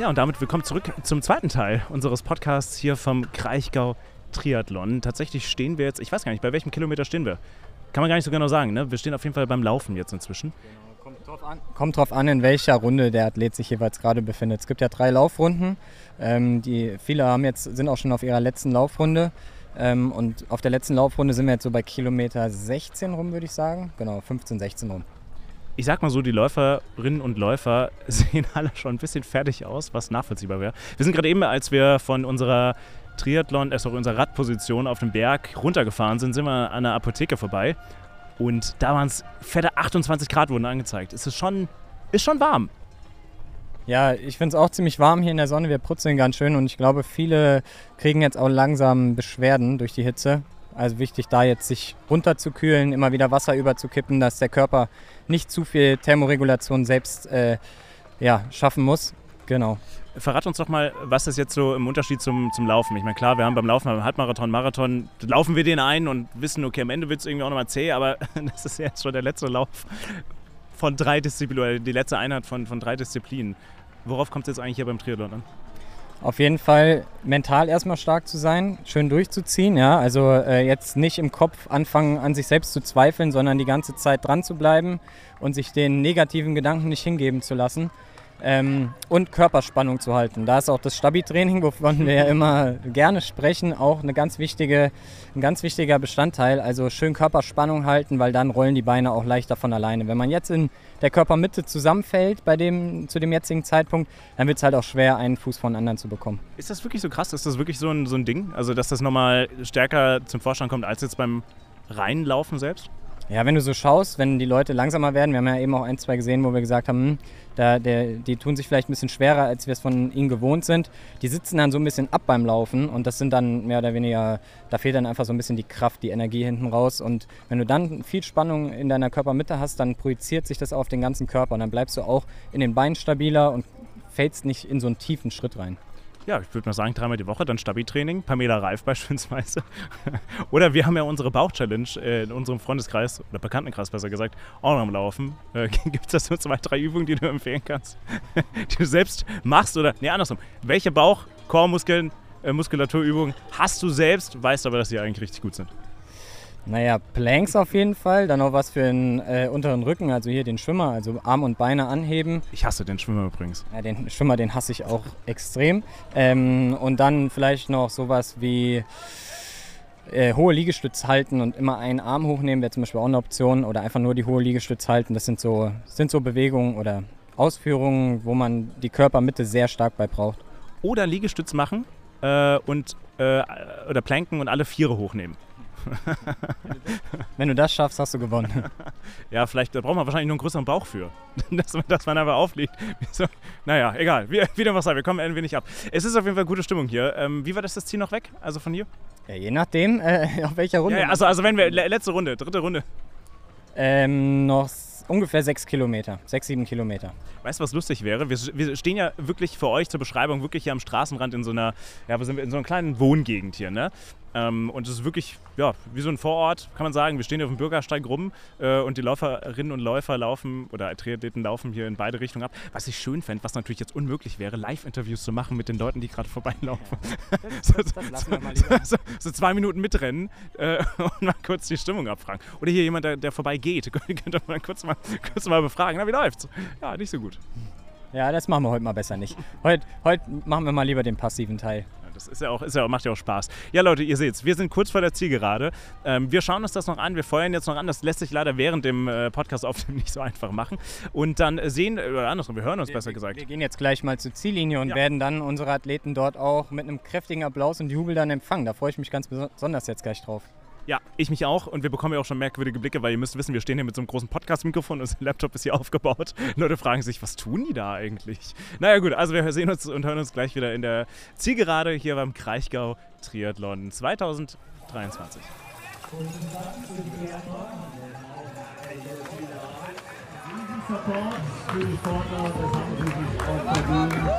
Ja, und damit willkommen zurück zum zweiten Teil unseres Podcasts hier vom Kraichgau Triathlon. Tatsächlich stehen wir jetzt, ich weiß gar nicht, bei welchem Kilometer stehen wir? Kann man gar nicht so genau sagen, ne? Wir stehen auf jeden Fall beim Laufen jetzt inzwischen. Kommt drauf an, in welcher Runde der Athlet sich jeweils gerade befindet. Es gibt ja drei Laufrunden. Ähm, die, viele haben jetzt, sind auch schon auf ihrer letzten Laufrunde. Ähm, und auf der letzten Laufrunde sind wir jetzt so bei Kilometer 16 rum, würde ich sagen. Genau, 15, 16 rum. Ich sag mal so, die Läuferinnen und Läufer sehen alle schon ein bisschen fertig aus, was nachvollziehbar wäre. Wir sind gerade eben, als wir von unserer Triathlon, sorry, unserer Radposition auf dem Berg runtergefahren sind, sind wir an einer Apotheke vorbei. Und da waren es fette 28 Grad wurden angezeigt. Es ist schon, ist schon warm. Ja, ich finde es auch ziemlich warm hier in der Sonne. Wir brutzeln ganz schön und ich glaube, viele kriegen jetzt auch langsam Beschwerden durch die Hitze. Also wichtig, da jetzt sich runterzukühlen, immer wieder Wasser überzukippen, dass der Körper nicht zu viel Thermoregulation selbst äh, ja, schaffen muss. Genau. Verrat uns doch mal, was ist jetzt so im Unterschied zum, zum Laufen? Ich meine, klar, wir haben beim Laufen, beim Halbmarathon, Marathon, laufen wir den ein und wissen, okay, am Ende wird es irgendwie auch nochmal zäh, aber das ist jetzt schon der letzte Lauf von drei Disziplinen, oder die letzte Einheit von, von drei Disziplinen. Worauf kommt es jetzt eigentlich hier beim Triathlon an? Auf jeden Fall mental erstmal stark zu sein, schön durchzuziehen. Ja? Also äh, jetzt nicht im Kopf anfangen an sich selbst zu zweifeln, sondern die ganze Zeit dran zu bleiben und sich den negativen Gedanken nicht hingeben zu lassen. Ähm, und Körperspannung zu halten. Da ist auch das Stabi-Training, wovon wir ja immer gerne sprechen, auch eine ganz wichtige, ein ganz wichtiger Bestandteil. Also schön Körperspannung halten, weil dann rollen die Beine auch leichter von alleine. Wenn man jetzt in der Körpermitte zusammenfällt bei dem, zu dem jetzigen Zeitpunkt, dann wird es halt auch schwer, einen Fuß von anderen zu bekommen. Ist das wirklich so krass? Ist das wirklich so ein, so ein Ding? Also, dass das nochmal stärker zum Vorschein kommt als jetzt beim Reinlaufen selbst? Ja, wenn du so schaust, wenn die Leute langsamer werden, wir haben ja eben auch ein, zwei gesehen, wo wir gesagt haben, hm, da, der, die tun sich vielleicht ein bisschen schwerer, als wir es von ihnen gewohnt sind. Die sitzen dann so ein bisschen ab beim Laufen und das sind dann mehr oder weniger, da fehlt dann einfach so ein bisschen die Kraft, die Energie hinten raus. Und wenn du dann viel Spannung in deiner Körpermitte hast, dann projiziert sich das auf den ganzen Körper und dann bleibst du auch in den Beinen stabiler und fällst nicht in so einen tiefen Schritt rein. Ja, ich würde mal sagen, dreimal die Woche, dann Stabi-Training, Pamela Reif beispielsweise. oder wir haben ja unsere Bauch-Challenge äh, in unserem Freundeskreis oder Bekanntenkreis besser gesagt auch noch am Laufen. Äh, Gibt es da so zwei, drei Übungen, die du empfehlen kannst, die du selbst machst oder, nee, andersrum. Welche Bauch-, Chormuskeln, äh, Muskulaturübungen hast du selbst, weißt aber, dass sie eigentlich richtig gut sind? Naja, Planks auf jeden Fall. Dann noch was für den äh, unteren Rücken, also hier den Schwimmer, also Arm und Beine anheben. Ich hasse den Schwimmer übrigens. Ja, den Schwimmer, den hasse ich auch extrem. Ähm, und dann vielleicht noch sowas wie äh, hohe Liegestütz halten und immer einen Arm hochnehmen, wäre zum Beispiel auch eine Option. Oder einfach nur die hohe Liegestütz halten. Das sind so, sind so Bewegungen oder Ausführungen, wo man die Körpermitte sehr stark bei braucht. Oder Liegestütz machen äh, und, äh, oder planken und alle Viere hochnehmen. Wenn du das schaffst, hast du gewonnen. Ja, vielleicht da braucht man wahrscheinlich nur einen größeren Bauch für, dass man, dass man einfach aufliegt. So, naja, egal. Wie, wie dem was sei, wir kommen ein wenig ab. Es ist auf jeden Fall gute Stimmung hier. Ähm, wie war das das Ziel noch weg? Also von hier? Ja, je nachdem, äh, auf welcher Runde. Ja, ja, also, also wenn wir, le- letzte Runde, dritte Runde. Ähm, noch ungefähr sechs Kilometer, sechs, sieben Kilometer. Weißt du, was lustig wäre? Wir, wir stehen ja wirklich für euch zur Beschreibung wirklich hier am Straßenrand in so einer, ja, wo sind wir, in so einer kleinen Wohngegend hier, ne? Ähm, und es ist wirklich, ja, wie so ein Vorort, kann man sagen. Wir stehen hier auf dem Bürgersteig rum äh, und die Läuferinnen und Läufer laufen, oder Triathleten laufen hier in beide Richtungen ab. Was ich schön fände, was natürlich jetzt unmöglich wäre, Live-Interviews zu machen mit den Leuten, die gerade vorbeilaufen. so, das wir mal lieber. so, so zwei Minuten mitrennen äh, und mal kurz die Stimmung abfragen. Oder hier jemand, der, der vorbeigeht, könnt ihr mal kurz, mal kurz mal befragen. Na, wie läuft's? Ja, nicht so gut. Ja, das machen wir heute mal besser nicht. Heute, heute machen wir mal lieber den passiven Teil. Das ist ja auch, ist ja, auch- macht ja auch Spaß. Ja, Leute, ihr seht's, wir sind kurz vor der Zielgerade. Ähm, wir schauen uns das noch an, wir feuern jetzt noch an. Das lässt sich leider während dem äh, Podcast aufnehmen nicht so einfach machen. Und dann äh, sehen, oder andersrum, wir hören uns besser wir, gesagt. Wir gehen jetzt gleich mal zur Ziellinie und Ja. werden dann unsere Athleten dort auch mit einem kräftigen Applaus und Jubel dann empfangen. Da freue ich mich ganz besonders jetzt gleich drauf. Ja, ich mich auch. Und wir bekommen ja auch schon merkwürdige Blicke, weil ihr müsst wissen, wir stehen hier mit so einem großen Podcast-Mikrofon, unser Laptop ist hier aufgebaut. Leute fragen sich, was tun die da eigentlich? Naja gut, also wir sehen uns und hören uns gleich wieder in der Zielgerade hier beim Kraichgau Triathlon 2023. Support für die Sportler, das haben sie sich auch verdient.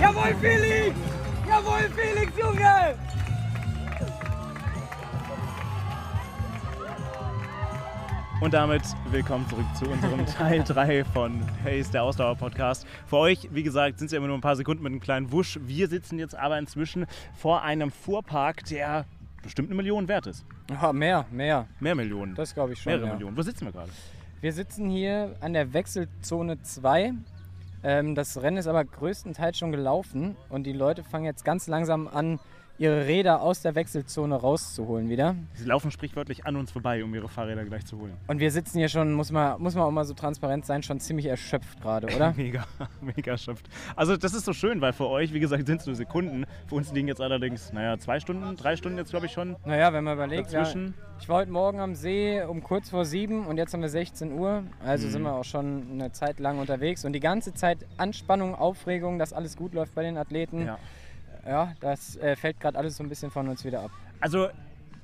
Jawohl, Felix! Jawohl, Felix, Junge! Und damit willkommen zurück zu unserem Teil 3 von Pace, der Ausdauer-Podcast. Für euch, wie gesagt, sind es ja immer nur ein paar Sekunden mit einem kleinen Wusch. Wir sitzen jetzt aber inzwischen vor einem Fuhrpark, der bestimmt eine Million wert ist. Ja, mehr, mehr. Mehr Millionen. Das glaube ich schon. Mehrere ja. Millionen. Wo sitzen wir gerade? Wir sitzen hier an der Wechselzone 2. Ähm, das Rennen ist aber größtenteils schon gelaufen und die Leute fangen jetzt ganz langsam an, ihre Räder aus der Wechselzone rauszuholen wieder. Sie laufen sprichwörtlich an uns vorbei, um ihre Fahrräder gleich zu holen. Und wir sitzen hier schon, muss man, muss man auch mal so transparent sein, schon ziemlich erschöpft gerade, oder? Mega, mega schöpft. Also das ist so schön, weil für euch, wie gesagt, sind es nur Sekunden. Für uns liegen jetzt allerdings, naja, zwei Stunden, drei Stunden jetzt, glaube ich, schon Naja, wenn man überlegt, ja, ich war heute Morgen am See um kurz vor sieben und jetzt haben wir 16 Uhr. Also Mhm. sind wir auch schon eine Zeit lang unterwegs und die ganze Zeit Anspannung, Aufregung, dass alles gut läuft bei den Athleten. Ja. Ja, das äh, fällt gerade alles so ein bisschen von uns wieder ab. Also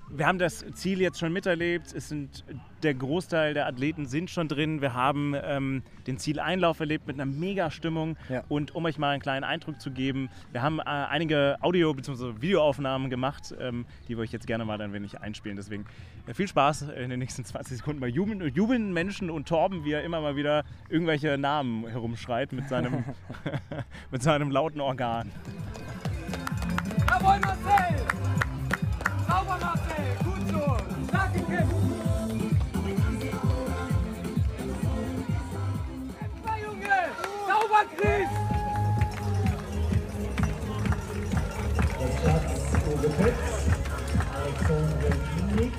wir haben das Ziel jetzt schon miterlebt. Es sind der Großteil der Athleten sind schon drin. Wir haben ähm, den Zieleinlauf erlebt mit einer mega Stimmung. Ja. Und um euch mal einen kleinen Eindruck zu geben, wir haben äh, einige Audio- bzw. Videoaufnahmen gemacht, ähm, die wir euch jetzt gerne mal ein wenig einspielen. Deswegen äh, viel Spaß in den nächsten 20 Sekunden bei jubeln, jubelnden Menschen und Torben, wie er immer mal wieder irgendwelche Namen herumschreit mit seinem, mit seinem lauten Organ. Jawohl, Marcel! Sauber, Marcel! Gut so! Stark gekämpft! Super, Junge! Sauber, Chris! Das Platz Uwe Petz, Alexander Kinik.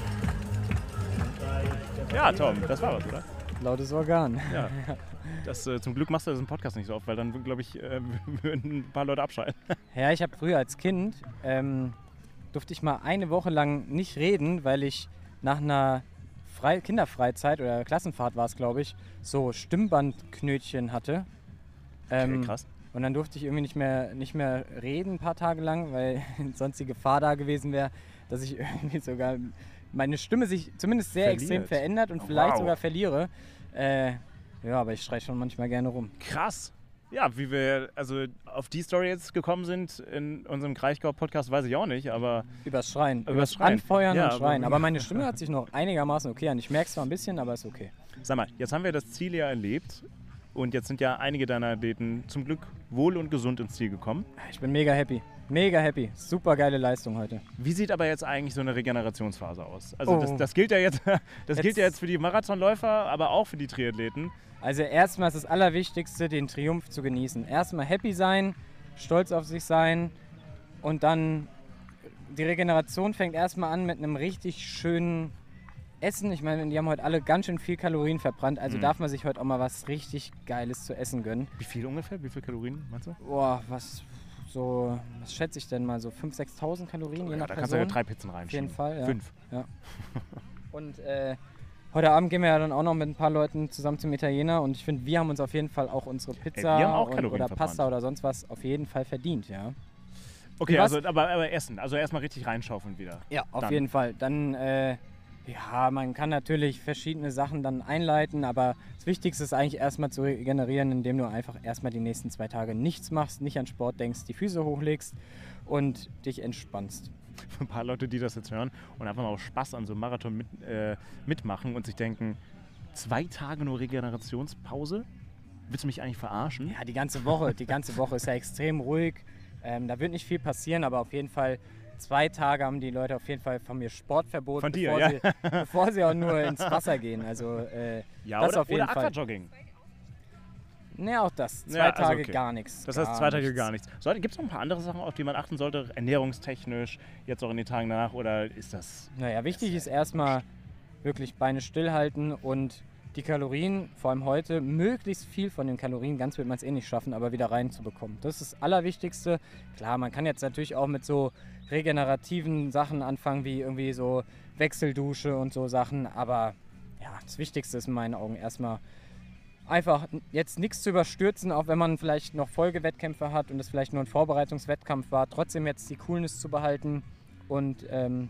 Ja, Tom, das war was, oder? Lautes Organ. Ja. Das, äh, zum Glück machst du das im Podcast nicht so oft, weil dann, glaube ich, äh, würden ein paar Leute abschalten. Ja, ich habe früher als Kind ähm, durfte ich mal eine Woche lang nicht reden, weil ich nach einer Frei Kinderfreizeit oder Klassenfahrt war es, glaube ich, so Stimmbandknötchen hatte. Ähm, krass. Und dann durfte ich irgendwie nicht mehr, nicht mehr reden ein paar Tage lang, weil sonst die Gefahr da gewesen wäre, dass ich irgendwie sogar meine Stimme sich zumindest sehr Verliert. extrem verändert und Oh, vielleicht wow. sogar verliere. Äh, ja, aber ich schreie schon manchmal gerne rum. Krass. Ja, wie wir also auf die Story jetzt gekommen sind in unserem Kraichgau-Podcast, weiß ich auch nicht, aber Übers Schreien. Übers Schreien. Anfeuern Ja, und Schreien. aber- Aber meine Stimme hat sich noch einigermaßen okay an. Ich merke es zwar ein bisschen, aber ist okay. sag mal, jetzt haben wir das Ziel ja erlebt und jetzt sind ja einige deiner Athleten zum Glück wohl und gesund ins Ziel gekommen. Ich bin mega happy. Mega happy. Super geile Leistung heute. Wie sieht aber jetzt eigentlich so eine Regenerationsphase aus? Also Oh. das, das gilt ja jetzt, das Jetzt- gilt ja jetzt für die Marathonläufer, aber auch für die Triathleten. Also erstmal ist das Allerwichtigste, den Triumph zu genießen. Erstmal happy sein, stolz auf sich sein und dann die Regeneration fängt erstmal an mit einem richtig schönen Essen. Ich meine, die haben heute alle ganz schön viel Kalorien verbrannt, also Mhm. darf man sich heute auch mal was richtig Geiles zu essen gönnen. Wie viel ungefähr? Wie viel Kalorien meinst du? Boah, was so, was schätze ich denn mal, so 5.000, 6.000 Kalorien je Ja, nach da kannst du ja Person. drei Pizzen reinschieben. jeden Fall, ja. Fünf. Und äh, heute Abend gehen wir ja dann auch noch mit ein paar Leuten zusammen zum Italiener und ich finde, wir haben uns auf jeden Fall auch unsere Pizza haben auch und, oder Pasta verbrannt. oder sonst was auf jeden Fall verdient, ja. Okay, also aber, aber Essen. Also erstmal richtig reinschaufeln wieder. Ja, auf Dann. jeden Fall. Dann, äh, ja, man kann natürlich verschiedene Sachen dann einleiten, aber das Wichtigste ist eigentlich erstmal zu regenerieren, indem du einfach erstmal die nächsten zwei Tage nichts machst, nicht an Sport denkst, die Füße hochlegst und dich entspannst. Für ein paar Leute, die das jetzt hören und einfach mal aus Spaß an so einem Marathon mit, äh, mitmachen und sich denken, zwei Tage nur Regenerationspause? Willst du mich eigentlich verarschen? Ja, die ganze Woche, die ganze Woche ist ja extrem ruhig. Ähm, da wird nicht viel passieren, aber auf jeden Fall zwei Tage haben die Leute auf jeden Fall von mir Sportverbot, Von dir, bevor, ja. sie, bevor sie auch nur ins Wasser gehen. Also äh, Ja, das oder, auf jeden oder Fall. Aquajogging. Ne, auch das. Zwei Ja, also Tage okay. gar nichts. Das heißt zwei Tage nichts. gar nichts. Gibt es noch ein paar andere Sachen, auf die man achten sollte, ernährungstechnisch, jetzt auch in den Tagen danach? Oder ist das. Naja, wichtig ist erstmal wirklich Beine stillhalten und die Kalorien, vor allem heute, möglichst viel von den Kalorien, ganz wird man es eh nicht schaffen, aber wieder reinzubekommen. Das ist das Allerwichtigste. Klar, man kann jetzt natürlich auch mit so regenerativen Sachen anfangen, wie irgendwie so Wechseldusche und so Sachen, aber ja, das Wichtigste ist in meinen Augen erstmal einfach jetzt nichts zu überstürzen, auch wenn man vielleicht noch Folgewettkämpfe hat und es vielleicht nur ein Vorbereitungswettkampf war, trotzdem jetzt die Coolness zu behalten und ähm,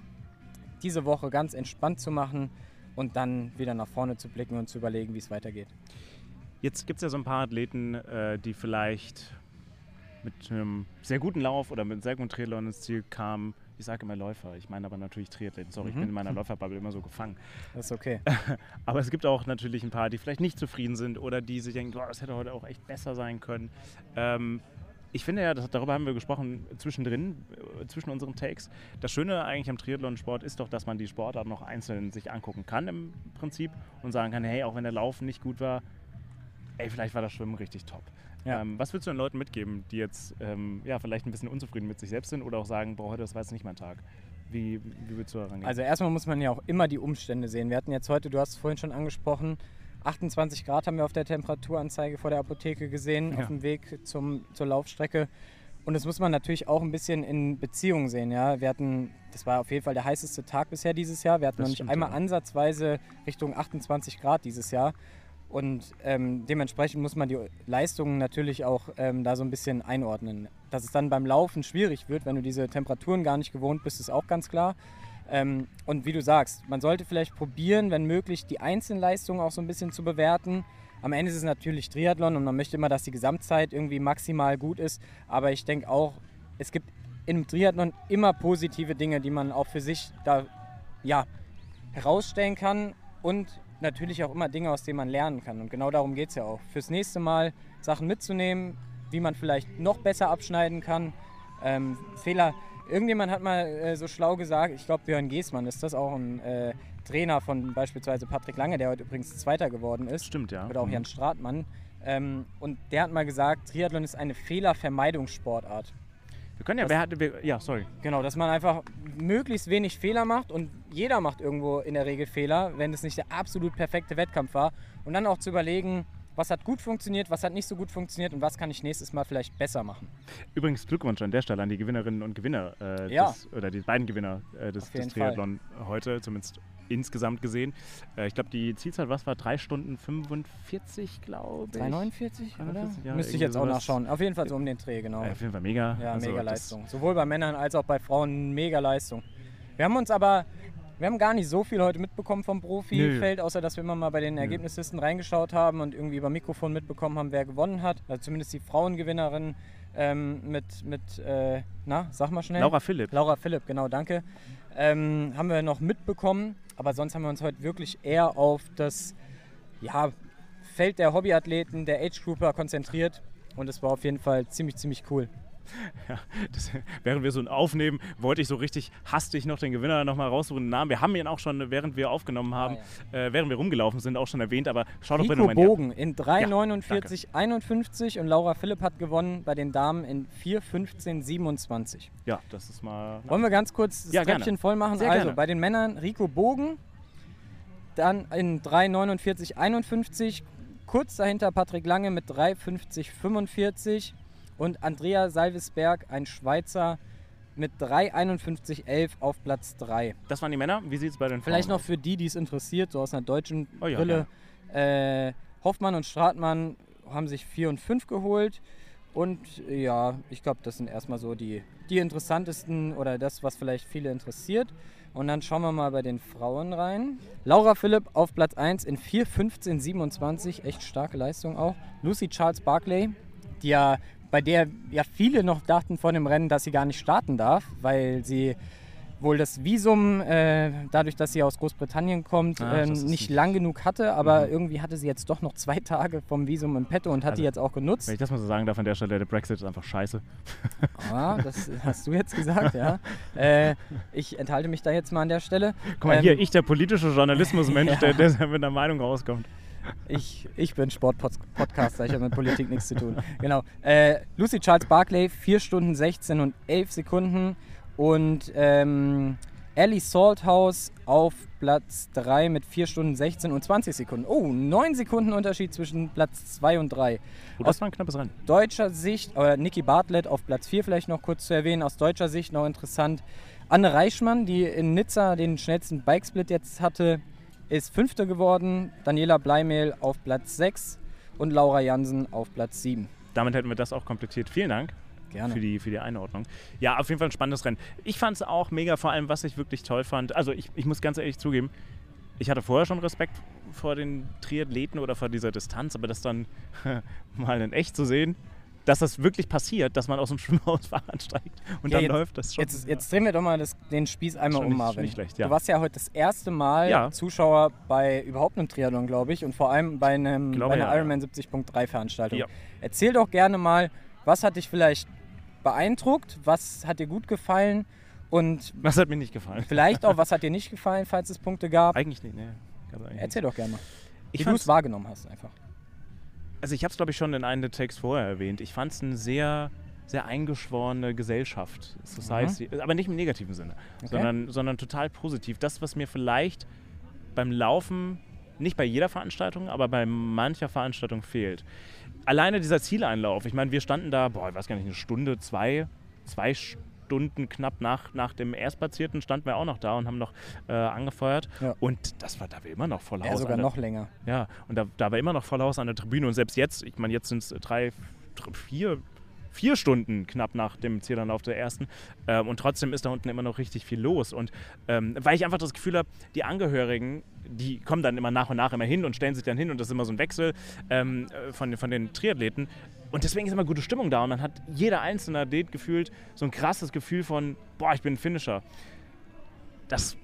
diese Woche ganz entspannt zu machen und dann wieder nach vorne zu blicken und zu überlegen, wie es weitergeht. Jetzt gibt es ja so ein paar Athleten, äh, die vielleicht mit einem sehr guten Lauf oder mit einem sehr guten Triathlon ins Ziel kamen. Ich sage immer Läufer, ich meine aber natürlich Triathleten. Sorry, ich Mhm. bin in meiner Läuferbubble immer so gefangen. Das ist okay. Aber es gibt auch natürlich ein paar, die vielleicht nicht zufrieden sind oder die sich denken, "Boah, das hätte heute auch echt besser sein können. Ähm, ich finde ja, das, darüber haben wir gesprochen zwischendrin, äh, zwischen unseren Takes. Das Schöne eigentlich am Triathlon-Sport ist doch, dass man die Sportart noch einzeln sich angucken kann im Prinzip und sagen kann, hey, auch wenn der Laufen nicht gut war, ey, vielleicht war das Schwimmen richtig top. Ja. Ähm, was würdest du den Leuten mitgeben, die jetzt ähm, ja, vielleicht ein bisschen unzufrieden mit sich selbst sind oder auch sagen, boah, heute das war jetzt nicht mein Tag? Wie, wie würdest du da rangehen? Also erstmal muss man ja auch immer die Umstände sehen. Wir hatten jetzt heute, du hast es vorhin schon angesprochen, 28 Grad haben wir auf der Temperaturanzeige vor der Apotheke gesehen, Ja. auf dem Weg zum, zur Laufstrecke. Und das muss man natürlich auch ein bisschen in Beziehung sehen. Ja? Wir hatten, das war auf jeden Fall der heißeste Tag bisher dieses Jahr. Wir hatten Das noch nicht stimmt, einmal ja. ansatzweise Richtung 28 Grad dieses Jahr. Und ähm, dementsprechend muss man die Leistungen natürlich auch ähm, da so ein bisschen einordnen. Dass es dann beim Laufen schwierig wird, wenn du diese Temperaturen gar nicht gewohnt bist, ist auch ganz klar. Ähm, und wie du sagst, man sollte vielleicht probieren, wenn möglich, die Einzelleistungen auch so ein bisschen zu bewerten. Am Ende ist es natürlich Triathlon und man möchte immer, dass die Gesamtzeit irgendwie maximal gut ist. Aber ich denke auch, es gibt im Triathlon immer positive Dinge, die man auch für sich da ja, herausstellen kann und natürlich auch immer Dinge, aus denen man lernen kann. Und genau darum geht es ja auch. Fürs nächste Mal Sachen mitzunehmen, wie man vielleicht noch besser abschneiden kann. Ähm, Fehler. Irgendjemand hat mal äh, so schlau gesagt, ich glaube Björn Giesmann ist das auch ein äh, Trainer von beispielsweise Patrick Lange, der heute übrigens Zweiter geworden ist. Stimmt, ja. Oder auch Mhm. Jan Stratmann. Ähm, und der hat mal gesagt, Triathlon ist eine Fehlervermeidungssportart. Können ja, das- wer hatte, wir, ja, sorry. Genau, dass man einfach möglichst wenig Fehler macht und jeder macht irgendwo in der Regel Fehler, wenn es nicht der absolut perfekte Wettkampf war. Und dann auch zu überlegen, was hat gut funktioniert, was hat nicht so gut funktioniert und was kann ich nächstes Mal vielleicht besser machen. Übrigens Glückwunsch an der Stelle an die Gewinnerinnen und Gewinner äh, Ja. des, oder die beiden Gewinner äh, des, des Triathlon heute, zumindest insgesamt gesehen. Äh, ich glaube, die Zielzeit, was war? 3 Stunden 45, glaube ich. 349, oder? 349, ja, Müsste ich jetzt auch nachschauen. Auf jeden Fall so um den Dreh, genau. Äh, auf jeden Fall mega. Ja, Also mega Leistung. Sowohl bei Männern als auch bei Frauen mega Leistung. Wir haben uns aber, wir haben gar nicht so viel heute mitbekommen vom Profifeld, außer dass wir immer mal bei den Ergebnislisten reingeschaut haben und irgendwie über Mikrofon mitbekommen haben, wer gewonnen hat. Also zumindest die Frauengewinnerin ähm, mit, mit äh, na, sag mal schnell. Laura Philipp. Laura Philipp, genau, danke. Ähm, haben wir noch mitbekommen, aber sonst haben wir uns heute wirklich eher auf das ja, Feld der Hobbyathleten, der Age-Grouper konzentriert. Und es war auf jeden Fall ziemlich, ziemlich cool. Ja, das, während wir so aufnehmen, wollte ich so richtig hastig noch den Gewinner nochmal raussuchen. Den Namen. Wir haben ihn auch schon, während wir aufgenommen haben, äh, während wir rumgelaufen sind, auch schon erwähnt. Aber schaut doch bitte nochmal in Bogen in 3,49,51 und Laura Philipp hat gewonnen bei den Damen in 4,15,27. die- Ja, das ist mal. Wollen wir ganz kurz das Ja. Treppchen voll machen? Sehr also gerne. bei den Männern Rico Bogen, dann in 3,49,51, kurz dahinter Patrick Lange mit 3,50,45 und Andrea Salvesberg, ein Schweizer, mit 3,51,11 auf Platz 3. Das waren die Männer. Wie sieht es bei den Frauen Vielleicht noch für die, die es interessiert, so aus einer deutschen Oh ja, Brille. Äh, Hoffmann und Stratmann haben sich 4 und 5 geholt. Und ja, ich glaube, das sind erstmal so die, die interessantesten oder das, was vielleicht viele interessiert. Und dann schauen wir mal bei den Frauen rein. Laura Philipp auf Platz 1 in 4,15,27. Echt starke Leistung auch. Lucy Charles Barclay, die ja, bei der ja viele noch dachten vor dem Rennen, dass sie gar nicht starten darf, weil sie wohl das Visum, äh, dadurch, dass sie aus Großbritannien kommt, Ach, ähm, nicht nicht- lang genug hatte. Aber irgendwie hatte sie jetzt doch noch zwei Tage vom Visum im Petto und hat Also, die jetzt auch genutzt. Wenn ich das mal so sagen darf an der Stelle, der Brexit ist einfach scheiße. Ah, das hast du jetzt gesagt, ja. Äh, ich enthalte mich da jetzt mal an der Stelle. Guck mal, Ähm, hier, ich, der politische Journalismusmensch, Ja. der, der mit einer Meinung rauskommt. Ich, ich bin Sportpodcaster, ich habe mit Politik nichts zu tun. Genau. Äh, Lucy Charles Barclay, 4 Stunden 16 und 11 Sekunden. Und ähm, Ellie Salthouse auf Platz 3 mit 4 Stunden 16 und 20 Sekunden. Oh, 9 Sekunden Unterschied zwischen Platz 2 und 3. Oh, das war ein knappes Rennen. deutscher Sicht, oder Niki Bartlett auf Platz 4 vielleicht noch kurz zu erwähnen, aus deutscher Sicht noch interessant. Anne Reichmann, die in Nizza den schnellsten Bikesplit jetzt hatte, ist Fünfte geworden. Daniela Bleimehl auf Platz 6 und Laura Jansen auf Platz 7. Damit hätten wir das auch komplettiert. Vielen Dank. Gerne. Für die, für die Einordnung. Ja, auf jeden Fall ein spannendes Rennen. Ich fand es auch mega, vor allem, was ich wirklich toll fand. Also, ich, ich muss ganz ehrlich zugeben, ich hatte vorher schon Respekt vor den Triathleten oder vor dieser Distanz, aber das dann mal in echt zu sehen, dass das wirklich passiert, dass man aus dem Schwimmhaus Fahrrad steigt und Ja, dann jetzt- läuft das schon. Jetzt, jetzt drehen wir doch mal das, den Spieß einmal Schon um, Marvin. nicht schlecht, ja. Du warst ja heute das erste Mal Ja. Zuschauer bei überhaupt einem Triathlon, glaube ich, und vor allem bei, einem, Glaube, bei einer ja. Ironman 70.3 Veranstaltung. Erzähl doch gerne mal, was hat dich vielleicht beeindruckt, was hat dir gut gefallen und das hat mir nicht gefallen. vielleicht auch, was hat dir nicht gefallen, falls es Punkte gab. Eigentlich nicht, ne. Erzähl doch gerne mal, Ich wie du es wahrgenommen hast einfach. Also ich habe es, glaube ich, schon in einem der Takes vorher erwähnt. Ich fand es eine sehr, sehr eingeschworene Gesellschaft, Society, aber nicht im negativen Sinne, sondern, sondern total positiv. Das, was mir vielleicht beim Laufen, nicht bei jeder Veranstaltung, aber bei mancher Veranstaltung fehlt. Alleine dieser Zieleinlauf, ich meine, wir standen da, boah, ich weiß gar nicht, eine Stunde, zwei, zwei Stunden knapp nach, nach dem Erstplatzierten standen wir auch noch da und haben noch äh, angefeuert. Ja. Und das war, da war immer noch voll Ja, Haus sogar an der- noch länger. ja, und da, da war immer noch voll Haus an der Tribüne. Und selbst jetzt, ich meine, jetzt sind es drei, dr- vier, vier Stunden knapp nach dem Zielanlauf der ersten. Ähm, und trotzdem ist da unten immer noch richtig viel los. Und ähm, weil ich einfach das Gefühl habe, die Angehörigen, die kommen dann immer nach und nach immer hin und stellen sich dann hin. Und das ist immer so ein Wechsel ähm, äh, von, von den Triathleten. Und deswegen ist immer gute Stimmung da. Und dann hat jeder einzelne Athlet gefühlt so ein krasses Gefühl von, boah, ich bin ein Finisher. Das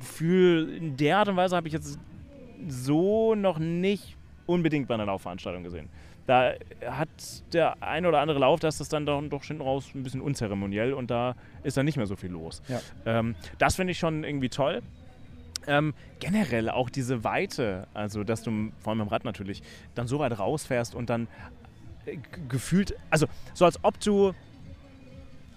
Gefühl in der Art und Weise habe ich jetzt so noch nicht unbedingt bei einer Laufveranstaltung gesehen. Da hat der ein oder andere Lauf, das ist dann doch, doch hinten raus ein bisschen unzeremoniell und da ist dann nicht mehr so viel los. Ja. Ähm, das finde ich schon irgendwie toll. Ähm, generell auch diese Weite, also dass du vor allem im Rad natürlich dann so weit rausfährst und dann äh, gefühlt, also so als ob du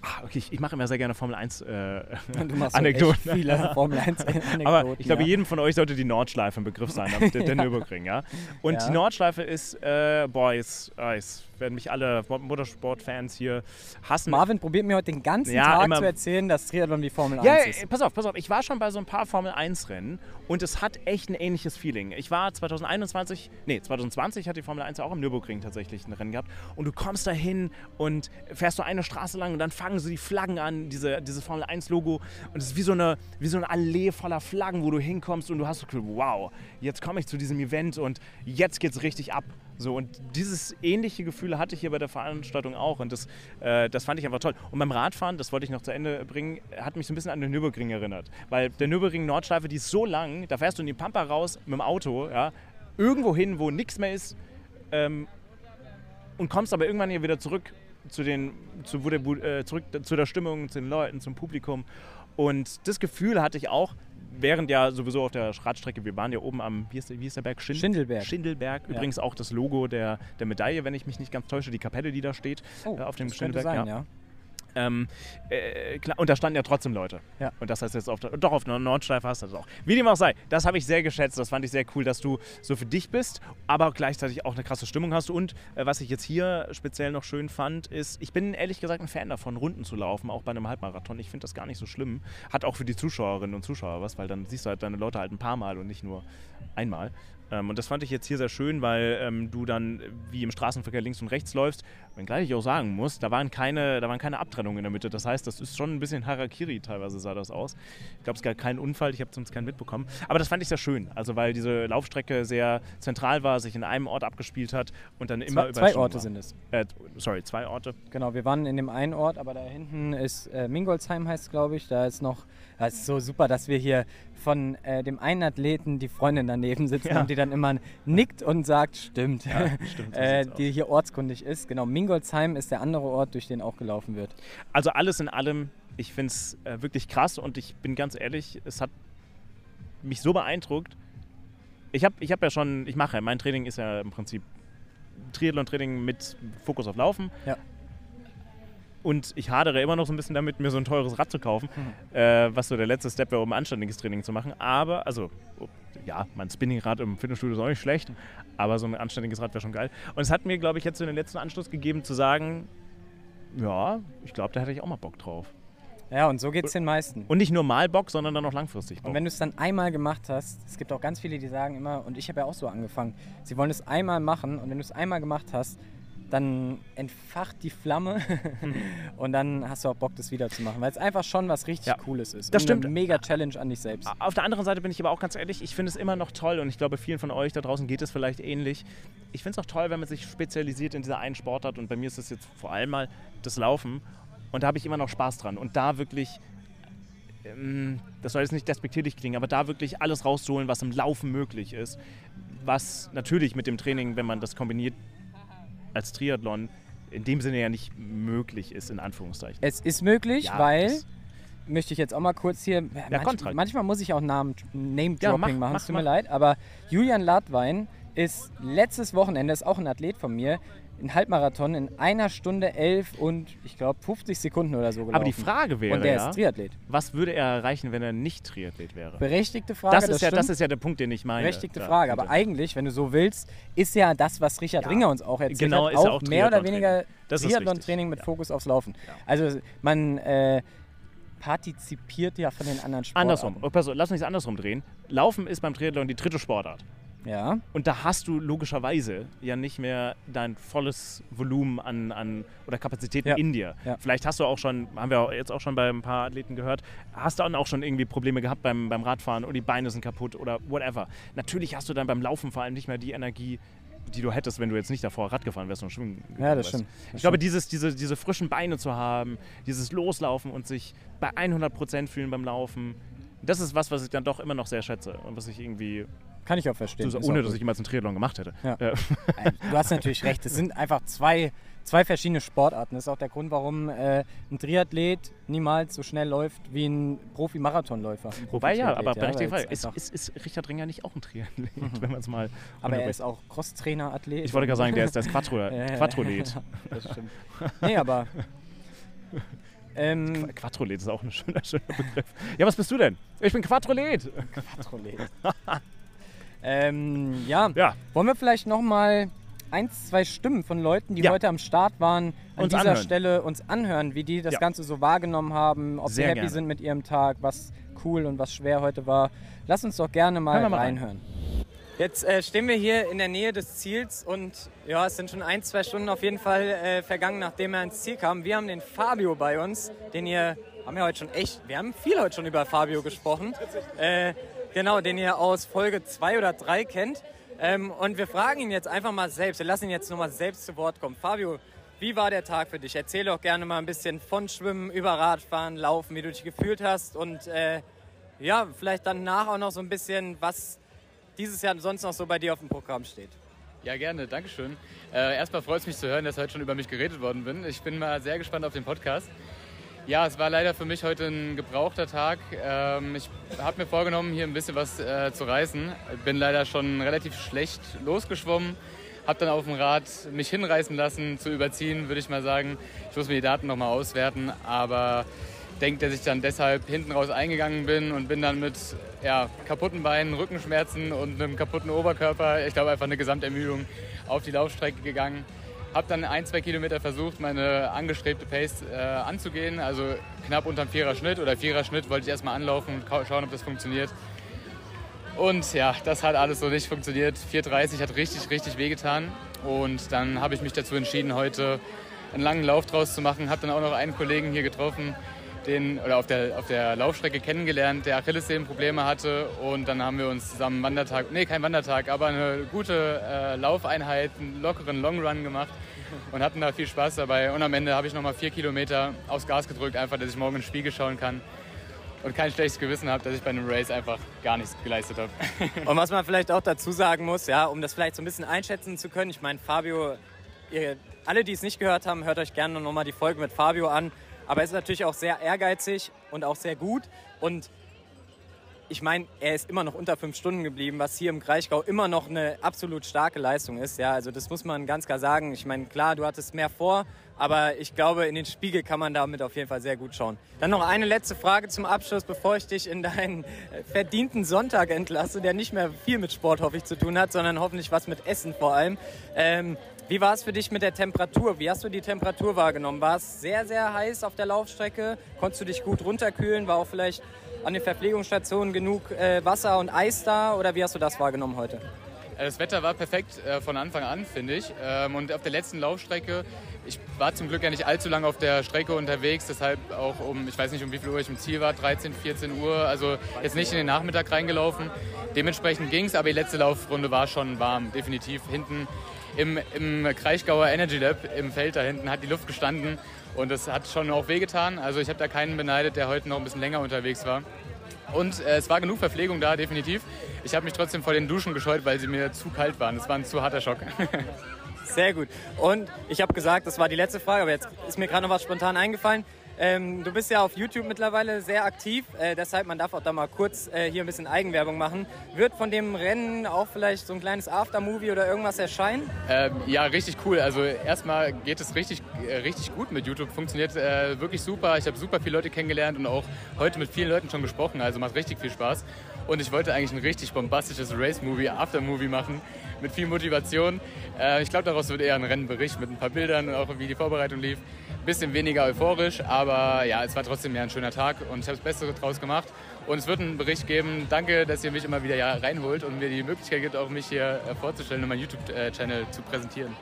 Ah, okay, ich, ich mache immer sehr gerne Formel 1 äh, so Anekdoten. echt viele Formel 1 Anekdoten. Aber ich glaube, ja. jedem von euch sollte die Nordschleife ein Begriff sein, der, der Nürburgring, ja. Und Ja. die Nordschleife ist, äh, boah, jetzt, ah, jetzt werden mich alle Motorsport-Fans hier hassen. Marvin probiert mir heute den ganzen Ja, Tag zu erzählen, dass Triathlon wie Formel Ja, 1 äh, ist. pass auf, pass auf. Ich war schon bei so ein paar Formel 1 Rennen und es hat echt ein ähnliches Feeling. Ich war 2021, nee, 2020 hat die Formel 1 auch im Nürburgring tatsächlich ein Rennen gehabt und du kommst da hin und fährst so eine Straße lang und dann fangen so die Flaggen an, diese, dieses Formel 1 Logo und es ist wie so, eine, wie so eine Allee voller Flaggen, wo du hinkommst und du hast so wow, jetzt komme ich zu diesem Event und jetzt geht's richtig ab. So, und dieses ähnliche Gefühl hatte ich hier bei der Veranstaltung auch und das, äh, das fand ich einfach toll. Und beim Radfahren, das wollte ich noch zu Ende bringen, hat mich so ein bisschen an den Nürburgring erinnert. Weil der Nürburgring Nordschleife, die ist so lang, da fährst du in die Pampa raus mit dem Auto, ja, irgendwo hin, wo nichts mehr ist ähm, und kommst aber irgendwann hier wieder zurück zu, den, zu, der, äh, zurück zu der Stimmung, zu den Leuten, zum Publikum. Und das Gefühl hatte ich auch, während ja sowieso auf der Radstrecke, wir waren ja oben am, wie ist der, wie ist der Berg? Schind- Schindelberg. Schindelberg. Ja. Übrigens auch das Logo der, der Medaille, wenn ich mich nicht ganz täusche, die Kapelle, die da steht, Oh, äh, auf dem Schindelberg. sein, ja. Ähm, äh, klar, und da standen ja trotzdem Leute. Ja. Und das heißt jetzt auf der, doch auf Nordschleife hast du das auch. Wie dem auch sei, das habe ich sehr geschätzt. Das fand ich sehr cool, dass du so für dich bist, aber gleichzeitig auch eine krasse Stimmung hast. Und äh, was ich jetzt hier speziell noch schön fand, ist, ich bin ehrlich gesagt ein Fan davon, Runden zu laufen, auch bei einem Halbmarathon. Ich finde das gar nicht so schlimm. Hat auch für die Zuschauerinnen und Zuschauer was, weil dann siehst du halt deine Leute halt ein paar Mal und nicht nur einmal. Ähm, und das fand ich jetzt hier sehr schön, weil ähm, du dann äh, wie im Straßenverkehr links und rechts läufst. Wenngleich ich auch sagen muss, da waren keine, da waren keine Abtrennungen in der Mitte. Das heißt, das ist schon ein bisschen Harakiri teilweise sah das aus. Ich glaube, es gab keinen Unfall, ich habe sonst keinen mitbekommen. Aber das fand ich sehr schön. Also weil diese Laufstrecke sehr zentral war, sich in einem Ort abgespielt hat und dann immer Zwei, über zwei Orte war. sind es. Äh, sorry, zwei Orte. Genau, wir waren in dem einen Ort, aber da hinten ist äh, Mingolsheim heißt glaube ich. Da ist noch, das ist so super, dass wir hier von äh, dem einen Athleten die Freundin daneben sitzen Ja. und die dann immer nickt und sagt, stimmt, Ja, stimmt, äh, die hier ortskundig ist. Genau, Mingolsheim ist der andere Ort, durch den auch gelaufen wird. Also alles in allem, ich finde es äh, wirklich krass und ich bin ganz ehrlich, es hat mich so beeindruckt. Ich habe ich hab ja schon, ich mache, mein Training ist ja im Prinzip Triathlon-Training mit Fokus auf Laufen. Ja. Und ich hadere immer noch so ein bisschen damit, mir so ein teures Rad zu kaufen, Mhm. äh, was so der letzte Step wäre, um ein anständiges Training zu machen. Aber, also, oh, ja, mein Spinningrad im Fitnessstudio ist auch nicht schlecht, aber so ein anständiges Rad wäre schon geil. Und es hat mir, glaube ich, jetzt so den letzten Anschluss gegeben, zu sagen, ja, ich glaube, da hätte ich auch mal Bock drauf. Ja, und so geht es den meisten. Und nicht nur mal Bock, sondern dann auch langfristig Bock. Und wenn du es dann einmal gemacht hast, es gibt auch ganz viele, die sagen immer, und ich habe ja auch so angefangen, sie wollen es einmal machen und wenn du es einmal gemacht hast, dann entfacht die Flamme und dann hast du auch Bock, das wieder zu machen, weil es einfach schon was richtig Ja, Cooles ist. das stimmt. Eine mega Challenge an dich selbst. Auf der anderen Seite bin ich aber auch ganz ehrlich, ich finde es immer noch toll und ich glaube, vielen von euch da draußen geht es vielleicht ähnlich. Ich finde es auch toll, wenn man sich spezialisiert in dieser einen Sportart und bei mir ist es jetzt vor allem mal das Laufen und da habe ich immer noch Spaß dran und da wirklich, ähm, das soll jetzt nicht despektierlich klingen, aber da wirklich alles rauszuholen, was im Laufen möglich ist, was natürlich mit dem Training, wenn man das kombiniert als Triathlon, in dem Sinne ja nicht möglich ist, in Anführungszeichen. Es ist möglich, Ja, weil, möchte ich jetzt auch mal kurz hier, manch, Kontra. manchmal muss ich auch Namen, Name-Dropping Ja, mach, machen, mach, es tut mir mach. leid, aber Julian Ladwein ist letztes Wochenende, ist auch ein Athlet von mir, ein Halbmarathon in einer Stunde elf und ich glaube 50 Sekunden oder so gelaufen. Aber die Frage wäre Und der ja, ist Triathlet. was würde er erreichen, wenn er nicht Triathlet wäre? Berechtigte Frage, Das ist, ja, stimmt. das ist ja der Punkt, den ich meine. Berechtigte Ja, Frage, aber bitte. eigentlich, wenn du so willst, ist ja das, was Richard Ja, Ringer uns auch erzählt genau, hat, ist ja auch auch mehr oder weniger Das Triathlon-Training mit Fokus aufs Laufen. Ja. Also man äh, partizipiert ja von den anderen Sportarten. Andersrum. Oh, pass lass uns es andersrum drehen. Laufen ist beim Triathlon die dritte Sportart. Ja, Und da hast du logischerweise ja nicht mehr dein volles Volumen an, an oder Kapazitäten Ja. in dir. Ja. Vielleicht hast du auch schon, haben wir jetzt auch schon bei ein paar Athleten gehört, hast du dann auch schon irgendwie Probleme gehabt beim, beim Radfahren oder die Beine sind kaputt oder whatever. Natürlich hast du dann beim Laufen vor allem nicht mehr die Energie, die du hättest, wenn du jetzt nicht davor Rad gefahren wärst und schwimmen Ja, das stimmt. Das Ich glaube, stimmt. dieses, diese, diese frischen Beine zu haben, dieses Loslaufen und sich bei 100% fühlen beim Laufen, das ist was, was ich dann doch immer noch sehr schätze und was ich irgendwie, kann ich auch verstehen. so, ohne auch dass gut. ich jemals einen Triathlon gemacht hätte. Ja. Äh, Äh, Du hast natürlich recht. Es sind einfach zwei, zwei verschiedene Sportarten. Das ist auch der Grund, warum äh, ein Triathlet niemals so schnell läuft wie ein Profi-Marathonläufer. Wobei ja, aber berechtigte Frage, ist, ist, ist Richard Ringer nicht auch ein Triathlet, wenn man es mal... aber er ist auch Crosstrainer-Athlet. Ich wollte gerade sagen, der ist, der ist Quattro, Ja, ja, Quattrolet. Das stimmt. Nee, aber Ähm, Quattrolet ist auch ein schöner, schöner Begriff. Ja, was bist du denn? Ich bin Quattrolet. Quattrolet. ähm, ja. Ja. wollen wir vielleicht nochmal eins, zwei Stimmen von Leuten, die Ja. heute am Start waren, an Uns dieser anhören. Stelle uns anhören, wie die das Ja. Ganze so wahrgenommen haben, ob Sehr sie happy gerne. sind mit ihrem Tag, was cool und was schwer heute war. Lass uns doch gerne mal, mal rein. reinhören. Jetzt äh, stehen wir hier in der Nähe des Ziels und ja, es sind schon ein, zwei Stunden auf jeden Fall äh, vergangen, nachdem er ins Ziel kam. Wir haben den Fabio bei uns, den ihr, haben wir heute schon echt, wir haben viel heute schon über Fabio gesprochen. Äh, genau, den ihr aus Folge 2 oder 3 kennt. Ähm, und wir fragen ihn jetzt einfach mal selbst, wir lassen ihn jetzt nochmal selbst zu Wort kommen. Fabio, wie war der Tag für dich? Erzähl doch gerne mal ein bisschen von Schwimmen, über Radfahren, Laufen, wie du dich gefühlt hast und äh, ja, vielleicht danach auch noch so ein bisschen, was dieses Jahr sonst noch so bei dir auf dem Programm steht. Ja, gerne, Dankeschön. Äh, erstmal freut es mich zu hören, dass heute schon über mich geredet worden bin. Ich bin mal sehr gespannt auf den Podcast. Ja, es war leider für mich heute ein gebrauchter Tag. Ähm, ich habe mir vorgenommen, hier ein bisschen was äh, zu reißen. Bin leider schon relativ schlecht losgeschwommen. Habe dann auf dem Rad mich hinreißen lassen, zu überziehen, würde ich mal sagen. Ich muss mir die Daten nochmal auswerten, aber denke, dass ich dann deshalb hinten raus eingegangen bin und bin dann mit ja, kaputten Beinen, Rückenschmerzen und einem kaputten Oberkörper, ich glaube einfach eine Gesamtermüdung, auf die Laufstrecke gegangen. Habe dann ein, zwei Kilometer versucht, meine angestrebte Pace äh, anzugehen, also knapp unterm Vierer Schnitt oder Vierer Schnitt wollte ich erstmal anlaufen und schauen, ob das funktioniert. Und ja, das hat alles so nicht funktioniert. 4,30 hat richtig, richtig wehgetan. Und dann habe ich mich dazu entschieden, heute einen langen Lauf draus zu machen. Habe dann auch noch einen Kollegen hier getroffen, den, oder auf der, auf der Laufstrecke kennengelernt, der Achillessehnenprobleme hatte. Und dann haben wir uns zusammen Wandertag, nee, kein Wandertag, aber eine gute äh, Laufeinheit, einen lockeren Longrun gemacht und hatten da viel Spaß dabei. Und am Ende habe ich nochmal vier Kilometer aufs Gas gedrückt, einfach, dass ich morgen in den Spiegel schauen kann. Und kein schlechtes Gewissen habe, dass ich bei einem Race einfach gar nichts geleistet habe. Und was man vielleicht auch dazu sagen muss, ja, um das vielleicht so ein bisschen einschätzen zu können, ich meine, Fabio, ihr, alle, die es nicht gehört haben, hört euch gerne nochmal die Folge mit Fabio an. Aber er ist natürlich auch sehr ehrgeizig und auch sehr gut. Und ich meine, er ist immer noch unter fünf Stunden geblieben, was hier im Kraichgau immer noch eine absolut starke Leistung ist. Ja, also das muss man ganz klar sagen. Ich meine, klar, du hattest mehr vor, aber ich glaube, in den Spiegel kann man damit auf jeden Fall sehr gut schauen. Dann noch eine letzte Frage zum Abschluss, bevor ich dich in deinen äh, verdienten Sonntag entlasse, der nicht mehr viel mit Sport, hoffe ich, zu tun hat, sondern hoffentlich was mit Essen vor allem. Ähm, wie war es für dich mit der Temperatur? Wie hast du die Temperatur wahrgenommen? War es sehr, sehr heiß auf der Laufstrecke? Konntest du dich gut runterkühlen? War auch vielleicht an den Verpflegungsstationen genug äh, Wasser und Eis da? Oder wie hast du das wahrgenommen heute? Äh, Das Wetter war perfekt äh, von Anfang an, finde ich. Ähm, Und auf der letzten Laufstrecke, ich war zum Glück ja nicht allzu lange auf der Strecke unterwegs, deshalb auch um, ich weiß nicht um wie viel Uhr ich im Ziel war, 13, 14 Uhr, also jetzt nicht in den Nachmittag reingelaufen. Dementsprechend ging es, aber die letzte Laufrunde war schon warm, definitiv. Hinten im, im Kraichgauer Energy Lab im Feld da hinten hat die Luft gestanden und das hat schon auch wehgetan. Also ich habe da keinen beneidet, der heute noch ein bisschen länger unterwegs war. Und äh, es war genug Verpflegung da, definitiv. Ich habe mich trotzdem vor den Duschen gescheut, weil sie mir zu kalt waren. Es war ein zu harter Schock. Sehr gut. Und ich habe gesagt, das war die letzte Frage, aber jetzt ist mir gerade noch was spontan eingefallen. Ähm, du bist ja auf YouTube mittlerweile sehr aktiv, äh, deshalb man darf auch da mal kurz äh, hier ein bisschen Eigenwerbung machen. Wird von dem Rennen auch vielleicht so ein kleines Aftermovie oder irgendwas erscheinen? Ähm, ja, richtig cool. Also erstmal geht es richtig, äh, richtig gut mit YouTube. Funktioniert äh, wirklich super. Ich habe super viele Leute kennengelernt und auch heute mit vielen Leuten schon gesprochen. Also macht richtig viel Spaß. Und ich wollte eigentlich ein richtig bombastisches Race-Movie, After-Movie machen mit viel Motivation. Äh, ich glaube, daraus wird eher ein Rennenbericht mit ein paar Bildern auch wie die Vorbereitung lief. Bisschen weniger euphorisch, aber ja, es war trotzdem ein schöner Tag und ich habe das Beste draus gemacht. Und es wird einen Bericht geben. Danke, dass ihr mich immer wieder ja reinholt und mir die Möglichkeit gibt, auch mich hier äh, vorzustellen und meinen YouTube-Channel zu präsentieren.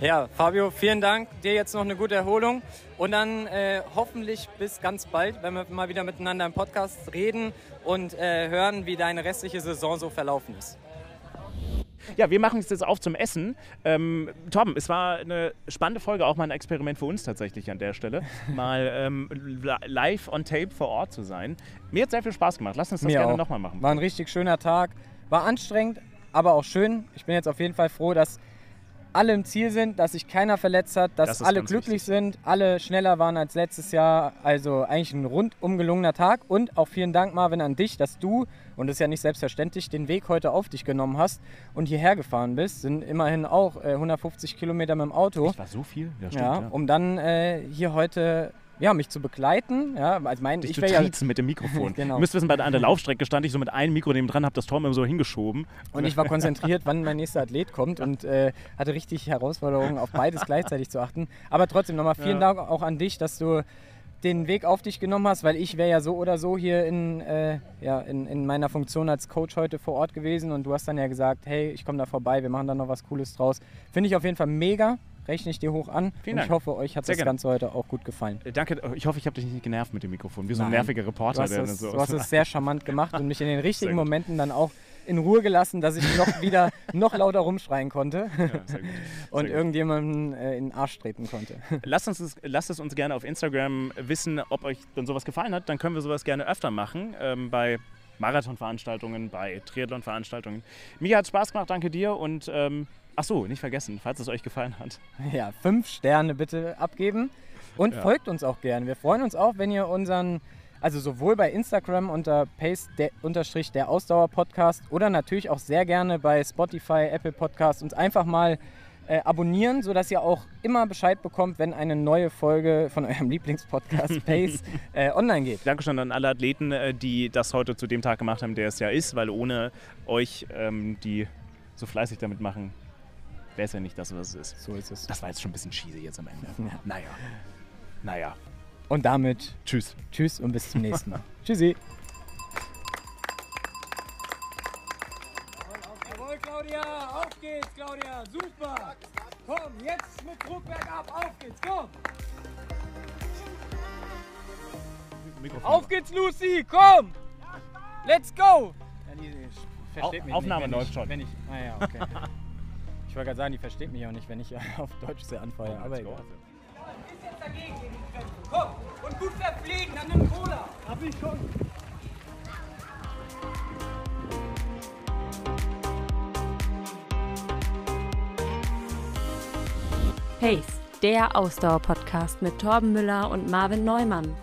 Ja, Fabio, vielen Dank. Dir jetzt noch eine gute Erholung und dann äh, hoffentlich bis ganz bald, wenn wir mal wieder miteinander im Podcast reden und äh, hören, wie deine restliche Saison so verlaufen ist. Ja, wir machen es jetzt auf zum Essen. Ähm, Torben, es war eine spannende Folge, auch mal ein Experiment für uns tatsächlich an der Stelle. Mal ähm, li- live on tape vor Ort zu sein. Mir hat sehr viel Spaß gemacht. Lass uns das Mir gerne nochmal machen. War ein richtig schöner Tag. War anstrengend, aber auch schön. Ich bin jetzt auf jeden Fall froh, dass alle im Ziel sind, dass sich keiner verletzt hat, dass Das alle glücklich wichtig. sind, alle schneller waren als letztes Jahr. Also eigentlich ein rundum gelungener Tag. Und auch vielen Dank, Marvin, an dich, dass du, und das ist ja nicht selbstverständlich, den Weg heute auf dich genommen hast und hierher gefahren bist. Sind immerhin auch äh, 150 Kilometer mit dem Auto. Das war so viel? Ja, stimmt. Ja, ja. um dann äh, hier heute ja, mich zu begleiten. Ja, also mein, Dich ich zu wäre ja, triezen mit dem Mikrofon. Genau. Ihr müsst wissen, bei an der Laufstrecke stand ich so mit einem Mikro neben dran, hab das Tor immer so hingeschoben. und ich war konzentriert, wann mein nächster Athlet kommt und äh, hatte richtig Herausforderungen, auf beides gleichzeitig zu achten. Aber trotzdem nochmal vielen Ja. Dank auch an dich, dass du den Weg auf dich genommen hast, weil ich wäre ja so oder so hier in, äh, ja, in, in meiner Funktion als Coach heute vor Ort gewesen und du hast dann ja gesagt, hey, ich komme da vorbei, wir machen da noch was Cooles draus. Finde ich auf jeden Fall mega, rechne ich dir hoch an Vielen und ich Dank. hoffe, euch hat Sehr das gerne. Ganze heute auch gut gefallen. Äh, Danke, ich hoffe, ich habe dich nicht genervt mit dem Mikrofon, wie so ein nerviger Du Reporter. hast, der es, so du hast es sehr charmant gemacht und mich in den richtigen. Momenten dann auch in Ruhe gelassen, dass ich noch wieder noch lauter rumschreien konnte ja, sehr gut. und Sehr gut. irgendjemanden äh, in den Arsch treten konnte. Lasst, uns, das- lasst es uns gerne auf Instagram wissen, ob euch dann sowas gefallen hat. Dann können wir sowas gerne öfter machen. Ähm, bei Marathonveranstaltungen, bei Triathlonveranstaltungen. Mir hat Spaß gemacht, danke dir. Und ähm, ach so, nicht vergessen, falls es euch gefallen hat. Ja, fünf Sterne bitte abgeben und Ja. folgt uns auch gerne. Wir freuen uns auch, wenn ihr unseren, also sowohl bei Instagram unter Pace der, unterstrich der Ausdauer Podcast oder natürlich auch sehr gerne bei Spotify, Apple Podcast uns einfach mal äh, abonnieren, sodass ihr auch immer Bescheid bekommt, wenn eine neue Folge von eurem Lieblingspodcast Pace äh, online geht. Dankeschön an alle Athleten, äh, die das heute zu dem Tag gemacht haben, der es ja ist, weil ohne euch, ähm, die so fleißig damit machen, wäre es ja nicht das, was es ist. So ist es. Das war jetzt schon ein bisschen cheesy jetzt am Ende. Ja. Naja. Naja. Und damit Tschüss. tschüss und bis zum nächsten Mal. Tschüssi. Jawohl, Claudia, auf geht's, Claudia, super. Komm, jetzt mit Druck bergab, auf geht's, komm. Auf geht's, Lucy, komm. Let's go. versteht mich Aufnahme nicht, läuft ich, schon. Wenn ich, ah ja, okay. ich wollte gerade sagen, die versteht mich auch nicht, wenn ich auf Deutsch sehr anfeuere. Aber egal. Ist jetzt dagegen gegen die Grenze. Komm, und gut verpflegen, dann nimm Cola. Hab ich schon. Pace, der Ausdauer-Podcast mit Torben Müller und Marvin Neumann.